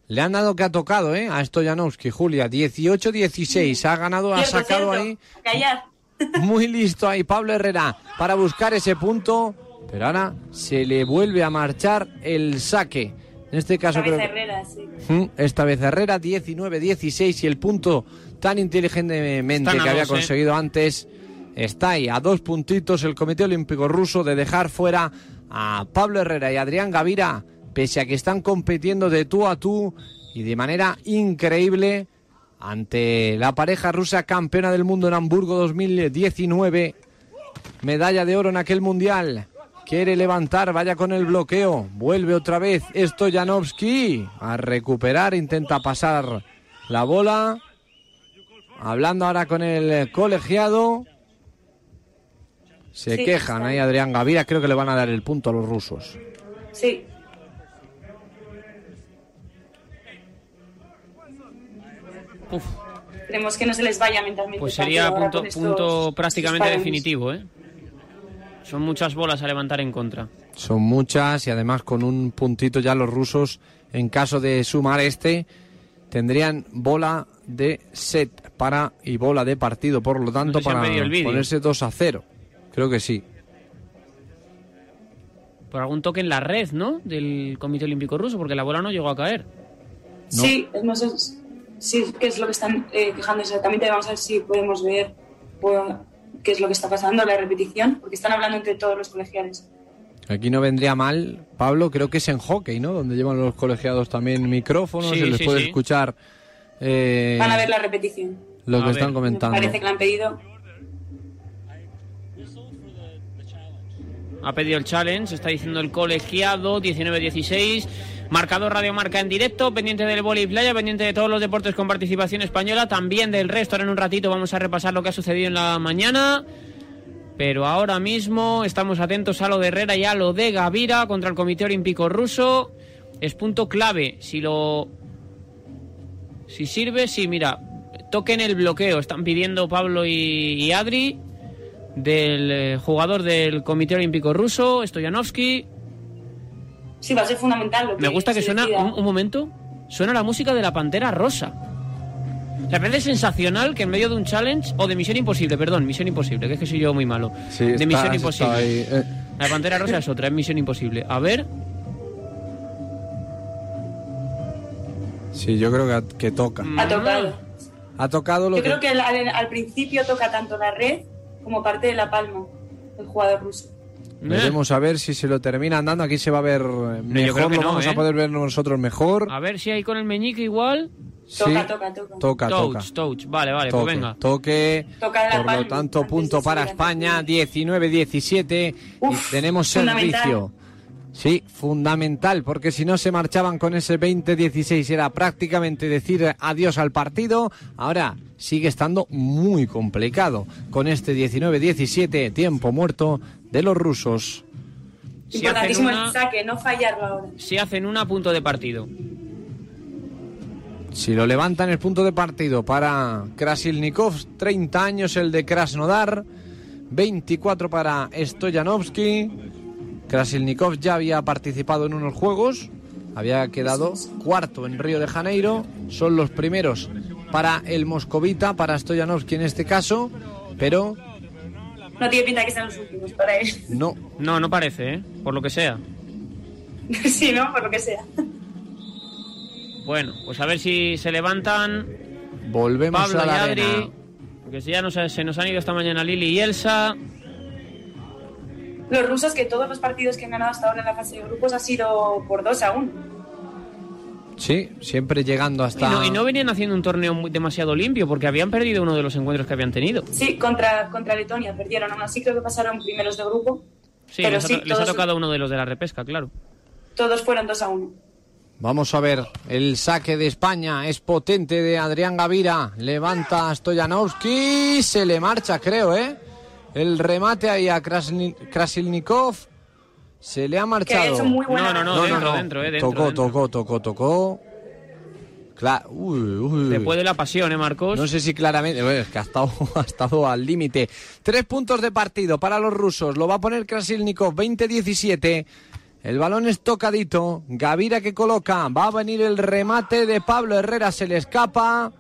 le han dado que ha tocado, ¿eh? A Stoyanovski, Julia. 18-16. Ha ganado, ha Cierto, sacado cierto. ahí. Callar. Muy listo ahí Pablo Herrera para buscar ese punto. Pero ahora se le vuelve a marchar el saque. En este caso Cabeza creo que- Herrera, sí. Mm, Esta vez Herrera 19-16 y el punto tan inteligentemente que había dos, ¿eh? conseguido antes está ahí a dos puntitos el Comité Olímpico Ruso de dejar fuera a Pablo Herrera y Adrián Gavira pese a que están compitiendo de tú a tú y de manera increíble ante la pareja rusa campeona del mundo en Hamburgo 2019 medalla de oro en aquel mundial Quiere levantar, vaya con el bloqueo. Vuelve otra vez Stoyanovski a recuperar, intenta pasar la bola. Hablando ahora con el colegiado. Se Sí, quejan ahí Adrián Gavira, creo que le van a dar el punto a los rusos. Sí. Uf, Esperemos que no se les vaya mentalmente. pues sería punto, estos- punto prácticamente definitivo, ¿eh? Son muchas bolas a levantar en contra. Son muchas y además con un puntito ya los rusos, en caso de sumar este, tendrían bola de set para y bola de partido, por lo tanto, sé si han para ponerse 2 a 0. Creo que sí. Por algún toque en la red, ¿no? Del Comité Olímpico Ruso, porque la bola no llegó a caer. Sí, no sé sí, qué es lo que están eh, quejando exactamente. Vamos a ver si podemos ver pues, qué es lo que está pasando, la repetición, porque están hablando entre todos los colegiales. Aquí no vendría mal, Pablo, creo que es en hockey, ¿no? Donde llevan los colegiados también micrófonos, Sí, se les sí, puede sí. escuchar eh, Van a ver la repetición. lo A que ver. están comentando. Parece que la han pedido. Ha pedido el challenge, está diciendo el colegiado, 19-16. Marcador Radio Marca en directo, pendiente del vóley playa, pendiente de todos los deportes con participación española, también del resto. Ahora en un ratito vamos a repasar lo que ha sucedido en la mañana. Pero ahora mismo estamos atentos a lo de Herrera y a lo de Gavira contra el Comité Olímpico Ruso. Es punto clave. Si lo. Si sirve, sí, mira. Toquen el bloqueo. Están pidiendo Pablo y, Adri del eh, jugador del Comité Olímpico Ruso, Stoyanovski. Sí, va a ser fundamental. Lo Me gusta que suena, un, un momento, suena la música de la Pantera Rosa. Me parece sensacional que en medio de un challenge, o de Misión Imposible, perdón, Misión Imposible, que es que soy yo muy malo. Sí, de está- Misión está Imposible. ahí, eh. La Pantera Rosa es otra, es Misión Imposible. A ver, Sí, yo creo que, que toca. Ha tocado. Ha tocado lo Yo que... creo que al, al- al principio toca tanto la red como parte de la palma el jugador ruso. Veremos a ver si se lo terminan dando. Aquí se va a ver eh, No, mejor, creo que lo no, vamos ¿eh? a poder ver nosotros mejor. A ver si hay con el meñique igual. Sí. Toca, toca, toca. Toca, touch, toca. touch. Vale, vale, toque, pues venga. toque. Por palma lo tanto, punto para España, 19-17. Y tenemos servicio. Sí, fundamental, porque si no se marchaban con ese 20-16 era prácticamente decir adiós al partido. Ahora sigue estando muy complicado con este 19-17, tiempo muerto de los rusos. Si Importantísimo una- el saque, no fallarlo ahora. Si hacen una punto de partido. Si lo levantan el punto de partido para Krasilnikov, 30 años el de Krasnodar, 24 para Stoyanovsky. Krasilnikov ya había participado en unos juegos, había quedado cuarto en Río de Janeiro, son los primeros para el moscovita, para Stoyanovsky en este caso, pero No tiene pinta que sean los últimos para él. no. No, no parece, ¿eh? Por lo que sea. sí, ¿no? Por lo que sea. Bueno, pues a ver si se levantan Volvemos Pablo a y la Adri. arena. Porque si ya nos, se nos han ido esta mañana Lili y Elsa. Los rusos que todos los partidos que han ganado hasta ahora en la fase de grupos ha sido por 2 a 1. Sí, siempre llegando Y hasta... no, y no venían haciendo un torneo muy- demasiado limpio porque habían perdido uno de los encuentros que habían tenido. Sí, contra, contra Letonia perdieron. Aún así creo que pasaron primeros de grupo. Sí, Pero les, ha, sí, les ha todos- tocado uno de los de la repesca, claro. Todos fueron 2 a 1. Vamos a ver, el saque de España es potente de Adrián Gavira. Levanta a Stoyanovsky, se le marcha, creo, ¿eh? El remate ahí a Krasni- Krasilnikov. Se le ha marchado. hecho muy buena No, no, no, dentro, dentro, eh, dentro, Tocó, dentro. tocó, tocó, tocó. Cla- uy, uy. Después de la pasión, ¿eh, Marcos? No sé si claramente. bueno, es que ha estado, ha estado al límite. Tres puntos de partido para los rusos. Lo va a poner Krasilnikov 20-17. El balón es tocadito. Gavira que coloca. Va a venir el remate de Pablo Herrera. Se le escapa.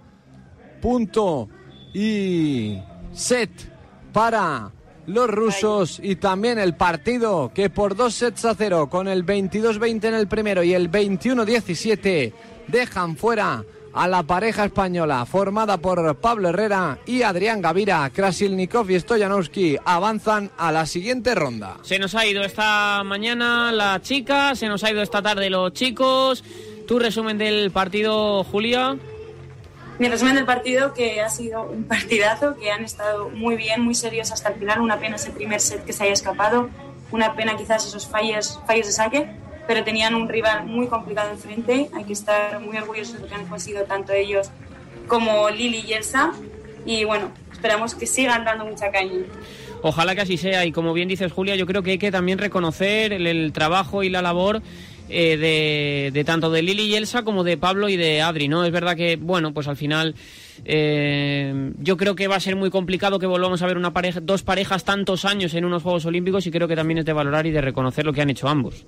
Punto. Y set para los rusos. Y también el partido que por dos sets a cero, con el 22-20 en el primero y el 21-17, dejan fuera a la pareja española formada por Pablo Herrera y Adrián Gavira. Krasilnikov y Stoyanovsky avanzan a la siguiente ronda. Se nos ha ido esta mañana la chica, se nos ha ido esta tarde los chicos. Tu resumen del partido, Julia. Mi resumen del partido que ha sido un partidazo, que han estado muy bien, muy serios hasta el final. Una pena ese primer set que se haya escapado, una pena quizás esos fallos, fallos de saque, pero tenían un rival muy complicado enfrente. Hay que estar muy orgullosos de lo que han conseguido tanto ellos como Lili y Elsa. Y bueno, esperamos que sigan dando mucha caña. Ojalá que así sea. Y como bien dices, Julia, yo creo que hay que también reconocer el, el trabajo y la labor eh, de, tanto de Lili y Elsa como de Pablo y de Adri, ¿no? Es verdad que, bueno, pues al final eh, yo creo que va a ser muy complicado que volvamos a ver una pareja, dos parejas tantos años en unos Juegos Olímpicos y creo que también es de valorar y de reconocer lo que han hecho ambos.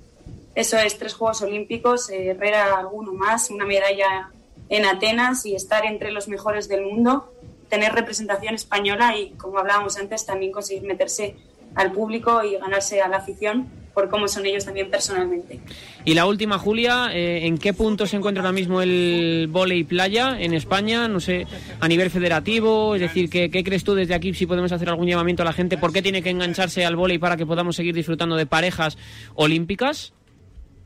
Eso es, tres Juegos Olímpicos, eh, Herrera alguno más, una medalla en Atenas y estar entre los mejores del mundo, tener representación española y, como hablábamos antes, también conseguir meterse al público y ganarse a la afición por cómo son ellos también personalmente. Y la última, Julia, eh, ¿en qué punto se encuentra ahora mismo el volei playa en España? No sé, a nivel federativo, es decir, ¿qué, qué crees tú desde aquí si podemos hacer algún llamamiento a la gente? ¿Por qué tiene que engancharse al volei para que podamos seguir disfrutando de parejas olímpicas?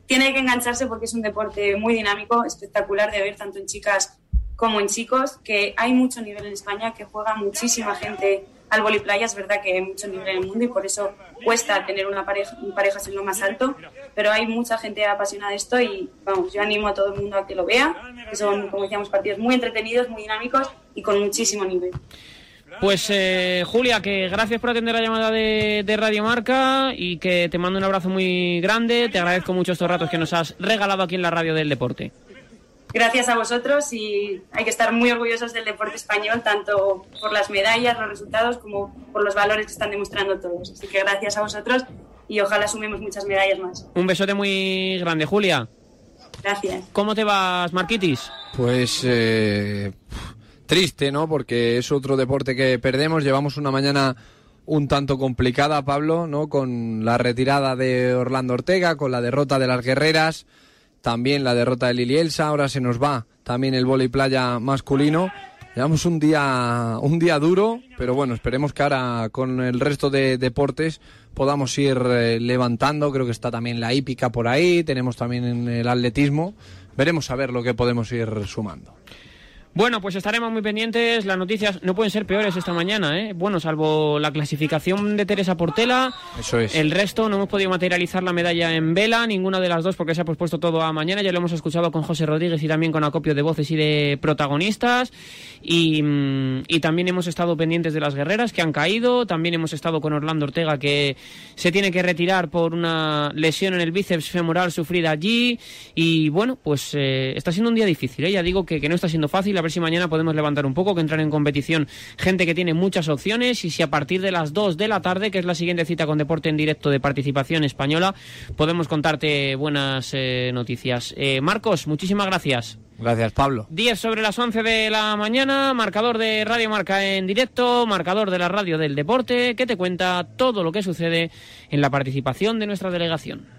Tiene que engancharse porque es un deporte muy dinámico, espectacular de ver tanto en chicas como en chicos, que hay mucho nivel en España, que juega muchísima gente al vóley playa, es verdad que hay mucho nivel en el mundo y por eso cuesta tener una pareja, parejas en lo más alto, pero hay mucha gente apasionada de esto y vamos, yo animo a todo el mundo a que lo vea, que son, como decíamos, partidos muy entretenidos, muy dinámicos y con muchísimo nivel. Pues eh, Julia, que gracias por atender la llamada de, de Radio Marca y que te mando un abrazo muy grande. Te agradezco mucho estos ratos que nos has regalado aquí en la radio del deporte. Gracias a vosotros y hay que estar muy orgullosos del deporte español, tanto por las medallas, los resultados, como por los valores que están demostrando todos. Así que gracias a vosotros y ojalá sumemos muchas medallas más. Un besote muy grande, Julia. Gracias. ¿Cómo te vas, Marquitis? Pues eh, triste, ¿no? Porque es otro deporte que perdemos. Llevamos una mañana un tanto complicada, Pablo, ¿no? Con la retirada de Orlando Ortega, con la derrota de las guerreras, también la derrota de Lili Elsa. Ahora se nos va también el vóley playa masculino. Llevamos un día, un día duro, pero bueno, esperemos que ahora con el resto de deportes podamos ir eh, levantando. Creo que está también la hípica por ahí, tenemos también el atletismo. Veremos a ver lo que podemos ir sumando. Bueno, pues estaremos muy pendientes. Las noticias no pueden ser peores esta mañana, ¿eh? Bueno, salvo la clasificación de Teresa Portela. Eso es. El resto no hemos podido materializar la medalla en vela, ninguna de las dos porque se ha pospuesto todo a mañana. Ya lo hemos escuchado con José Rodríguez y también con acopio de voces y de protagonistas. Y, mm, y también hemos estado pendientes de las guerreras que han caído. También hemos estado con Orlando Ortega que se tiene que retirar por una lesión en el bíceps femoral sufrida allí. Y bueno, pues eh, está siendo un día difícil. ¿eh? Ya digo que, que no está siendo fácil. A ver si mañana podemos levantar un poco, que entrar en competición gente que tiene muchas opciones y si a partir de las 2 de la tarde, que es la siguiente cita con deporte en directo de participación española, podemos contarte buenas eh, noticias. Eh, Marcos, muchísimas gracias. Gracias, Pablo. 10 sobre las 11 de la mañana, marcador de Radio Marca en directo, marcador de la radio del deporte, que te cuenta todo lo que sucede en la participación de nuestra delegación.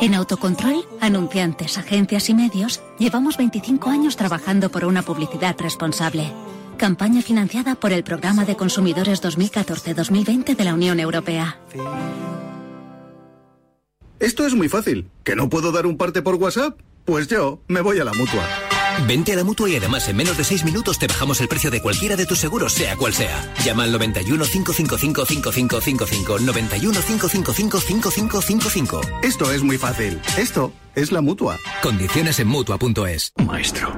En Autocontrol, anunciantes, agencias y medios, llevamos 25 años trabajando por una publicidad responsable. Campaña financiada por el Programa de Consumidores 2014-2020 de la Unión Europea. Esto es muy fácil. ¿Que no puedo dar un parte por WhatsApp? Pues yo me voy a la mutua. Vente a la mutua y además en menos de 6 minutos te bajamos el precio de cualquiera de tus seguros, sea cual sea. Llama al 91 555 5555. 91 555 5555. Esto es muy fácil. Esto es la mutua. Condiciones en mutua.es. Maestro,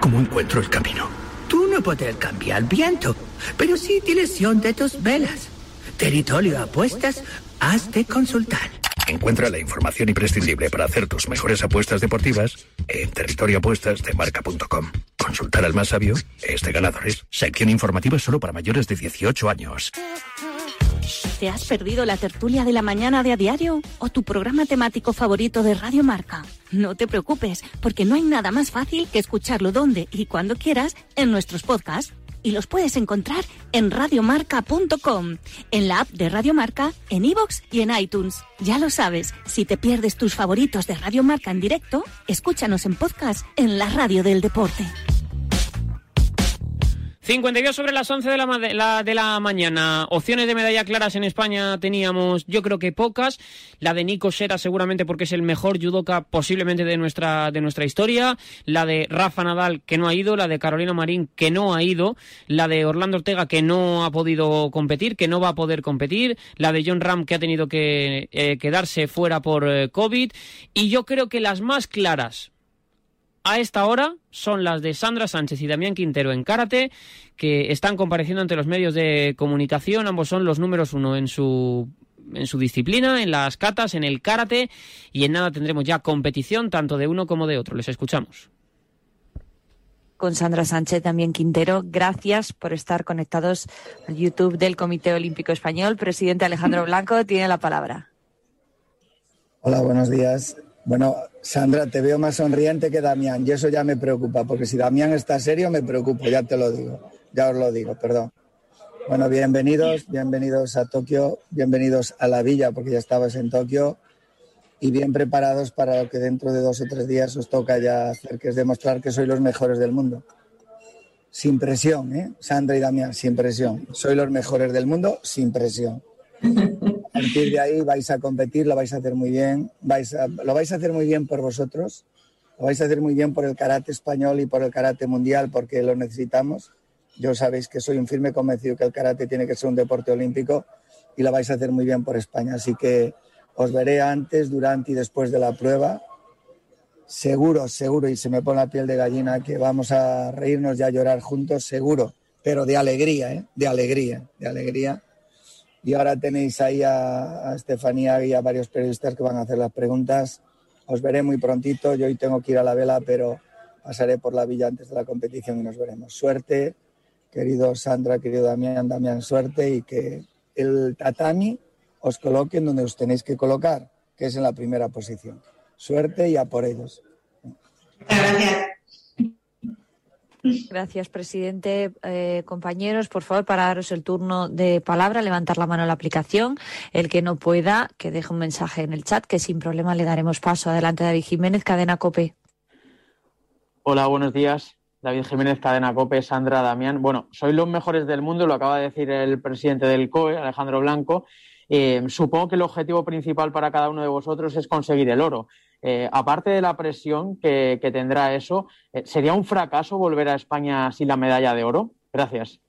¿cómo encuentro el camino? Tú no puedes cambiar viento, pero sí dirección de tus velas. Territorio apuestas, has de consultar. Encuentra la información imprescindible para hacer tus mejores apuestas deportivas en territorioapuestas de marca.com. Consultar al más sabio es de ganadores. Sección informativa solo para mayores de 18 años. ¿Te has perdido la tertulia de la mañana de a diario o tu programa temático favorito de Radio Marca? No te preocupes, porque no hay nada más fácil que escucharlo donde y cuando quieras en nuestros podcasts y los puedes encontrar en radiomarca.com, en la app de Radio Marca, en iVoox y en iTunes. Ya lo sabes, si te pierdes tus favoritos de Radio Marca en directo, escúchanos en podcast en la radio del deporte. 52 sobre las 11 de la, de, la, mañana. Opciones de medalla claras en España teníamos, yo creo que pocas. La de Nico Sera seguramente porque es el mejor judoka posiblemente de nuestra, de nuestra historia. La de Rafa Nadal que no ha ido. La de Carolina Marín que no ha ido. La de Orlando Ortega que no ha podido competir, que no va a poder competir. La de John Ram que ha tenido que eh, quedarse fuera por eh, COVID. Y yo creo que las más claras a esta hora son las de Sandra Sánchez y Damián Quintero en karate, que están compareciendo ante los medios de comunicación. Ambos son los números uno en su en su disciplina, en las catas, en el karate y en nada tendremos ya competición tanto de uno como de otro. Les escuchamos. Con Sandra Sánchez, también Quintero, gracias por estar conectados al YouTube del Comité Olímpico Español. Presidente Alejandro Blanco tiene la palabra. Hola, buenos días. Bueno, Sandra, te veo más sonriente que Damián y eso ya me preocupa, porque si Damián está serio me preocupo, ya te lo digo, ya os lo digo, perdón. Bueno, bienvenidos, bienvenidos a Tokio, bienvenidos a la villa, porque ya estabas en Tokio, y bien preparados para lo que dentro de dos o tres días os toca ya hacer, que es demostrar que sois los mejores del mundo. Sin presión, ¿eh? Sandra y Damián, sin presión. Sois los mejores del mundo, sin presión. A partir de ahí vais a competir, lo vais a hacer muy bien, vais a, lo vais a hacer muy bien por vosotros, lo vais a hacer muy bien por el karate español y por el karate mundial, porque lo necesitamos. Yo sabéis que soy un firme convencido que el karate tiene que ser un deporte olímpico y lo vais a hacer muy bien por España. Así que os veré antes, durante y después de la prueba. Seguro, seguro, y se me pone la piel de gallina que vamos a reírnos y a llorar juntos, seguro, pero de alegría, ¿eh? de alegría, de alegría y ahora tenéis ahí a, a Estefanía y a varios periodistas que van a hacer las preguntas. Os veré muy prontito. Yo hoy tengo que ir a la vela, pero pasaré por la villa antes de la competición y nos veremos. Suerte, querido Sandra, querido Damián, Damián, suerte y que el tatami os coloque en donde os tenéis que colocar, que es en la primera posición. Suerte y a por ellos. Gracias, presidente. Eh, compañeros, por favor, para daros el turno de palabra, levantar la mano en la aplicación. El que no pueda, que deje un mensaje en el chat, que sin problema le daremos paso. Adelante, David Jiménez, Cadena Cope. Hola, buenos días. David Jiménez, Cadena Cope, Sandra, Damián. Bueno, sois los mejores del mundo, lo acaba de decir el presidente del COE, Alejandro Blanco. Eh, supongo que el objetivo principal para cada uno de vosotros es conseguir el oro. Eh, aparte de la presión que, tendrá eso, eh, ¿sería un fracaso volver a España sin la medalla de oro? Gracias.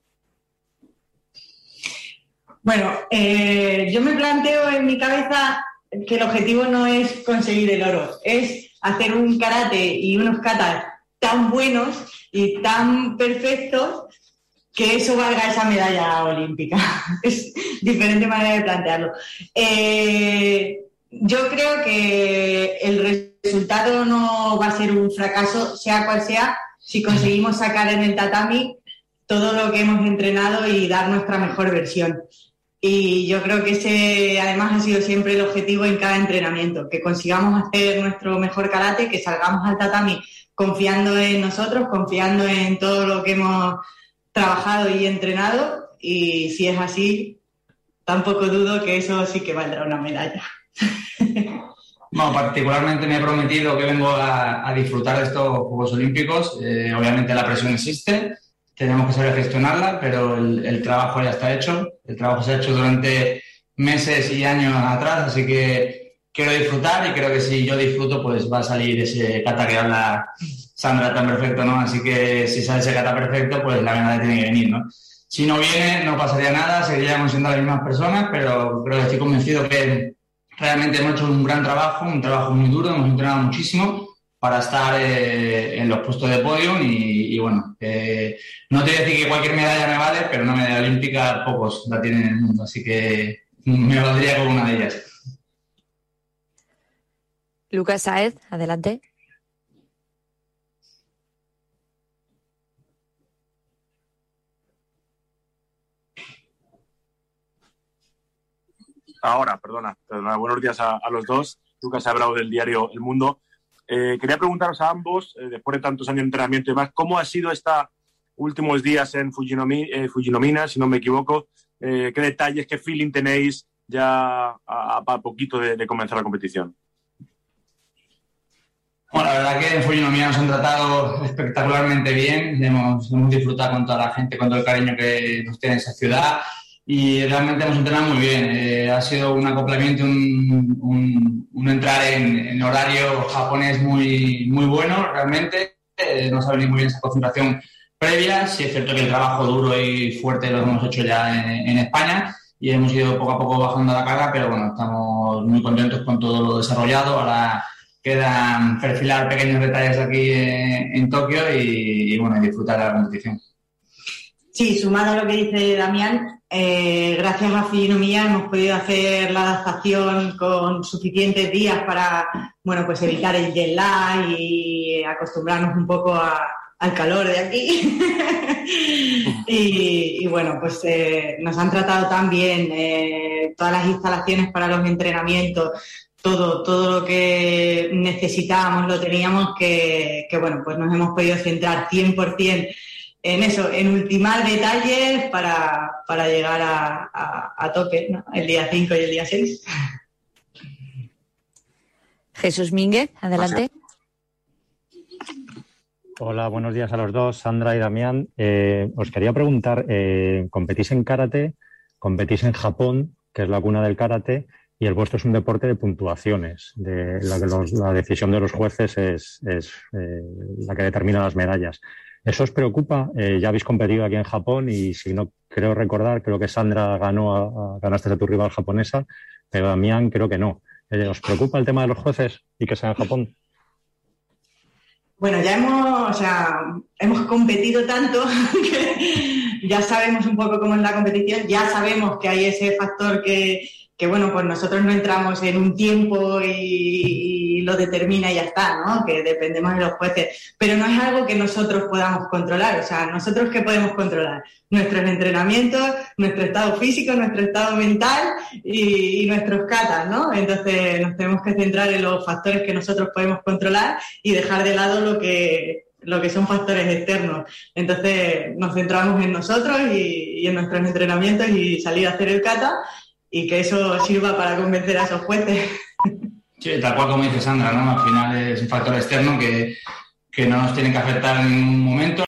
Bueno, eh, yo me planteo en mi cabeza que el objetivo no es conseguir el oro, es hacer un karate y unos katas tan buenos y tan perfectos que eso valga esa medalla olímpica. es diferente manera de plantearlo. Yo creo que el resultado no va a ser un fracaso, sea cual sea, si conseguimos sacar en el tatami todo lo que hemos entrenado y dar nuestra mejor versión. Y yo creo que ese además ha sido siempre el objetivo en cada entrenamiento, que consigamos hacer nuestro mejor karate, que salgamos al tatami confiando en nosotros, confiando en todo lo que hemos trabajado y entrenado. Y si es así, tampoco dudo que eso sí que valdrá una medalla. Bueno, particularmente me he prometido que vengo a, a disfrutar de estos Juegos Olímpicos. Eh, obviamente la presión existe, tenemos que saber gestionarla, pero el, el, trabajo ya está hecho. El trabajo se ha hecho durante meses y años atrás, así que quiero disfrutar y creo que si yo disfruto, pues va a salir ese kata que habla Sandra tan perfecto, ¿no? Así que si sale ese kata perfecto, pues la verdad tiene que venir, ¿no? Si no viene, no pasaría nada, seguiríamos siendo las mismas personas, pero creo que estoy convencido que realmente hemos hecho un gran trabajo, un trabajo muy duro, hemos entrenado muchísimo para estar eh, en los puestos de podio y, bueno, eh, no te voy a decir que cualquier medalla me vale, pero una medalla olímpica pocos la tienen en el mundo, así que me valdría con una de ellas. Lucas Saez, adelante. Ahora, perdona, perdona. Buenos días a, los dos. Lucas Abrao del diario El Mundo. Eh, quería preguntaros a ambos, eh, después de tantos años de entrenamiento y demás, ¿cómo ha sido estos últimos días en Fujinomi, eh, Fujinomina, si no me equivoco? ¿Qué detalles, qué feeling tenéis ya a, a poquito de, de, comenzar la competición? Bueno, la verdad que en Fujinomina nos han tratado espectacularmente bien, hemos, hemos disfrutado con toda la gente, con todo el cariño que nos tiene esa ciudad y realmente hemos entrenado muy bien. Eh, ha sido un acoplamiento, un, un, un entrar en, en, horario japonés muy, muy bueno, realmente. Eh, nos ha venido muy bien esa concentración previa. Sí es cierto que el trabajo duro y fuerte lo hemos hecho ya en, en, España y hemos ido poco a poco bajando la carga, pero bueno, estamos muy contentos con todo lo desarrollado. Ahora quedan perfilar pequeños detalles aquí en, en Tokio y, y, bueno, disfrutar de la competición. Sí, sumado a lo que dice Damián, eh, gracias a Finomía hemos podido hacer la adaptación con suficientes días para, bueno, pues evitar el jet lag y acostumbrarnos un poco al calor de aquí. y, y, bueno, pues eh, nos han tratado tan bien eh, todas las instalaciones para los entrenamientos, todo, todo lo que necesitábamos lo teníamos que, que bueno, pues nos hemos podido centrar 100% en eso, en ultimar detalles para, para llegar a, a, a toque, ¿no? el día 5 y el día 6. Jesús Mínguez, adelante. Hola, buenos días a los dos, Sandra y Damián. Eh, os quería preguntar, eh, competís en karate, competís en Japón, que es la cuna del karate, y el vuestro es un deporte de puntuaciones, de la que los, la decisión de los jueces es, es eh, la que determina las medallas. ¿Eso os preocupa? Eh, ya habéis competido aquí en Japón y si no creo recordar, creo que Sandra ganó a, a, ganaste a tu rival japonesa, pero Damián creo que no. Eh, ¿Os preocupa el tema de los jueces y que sea en Japón? Bueno, ya hemos, hemos competido tanto que ya sabemos un poco cómo es la competición, ya sabemos que hay ese factor que, que bueno, pues nosotros no entramos en un tiempo y lo determina y ya está, ¿no? Que dependemos de los jueces. Pero no es algo que nosotros podamos controlar. O sea, nosotros qué podemos controlar? Nuestros entrenamientos, nuestro estado físico, nuestro estado mental y, y nuestros catas, ¿no? Entonces nos tenemos que centrar en los factores que nosotros podemos controlar y dejar de lado lo que lo que son factores externos. Entonces nos centramos en nosotros y, en nuestros entrenamientos y salir a hacer el kata y que eso sirva para convencer a esos jueces. Sí, tal cual como dice Sandra, ¿no? Al final es un factor externo que, que no nos tiene que afectar en ningún momento.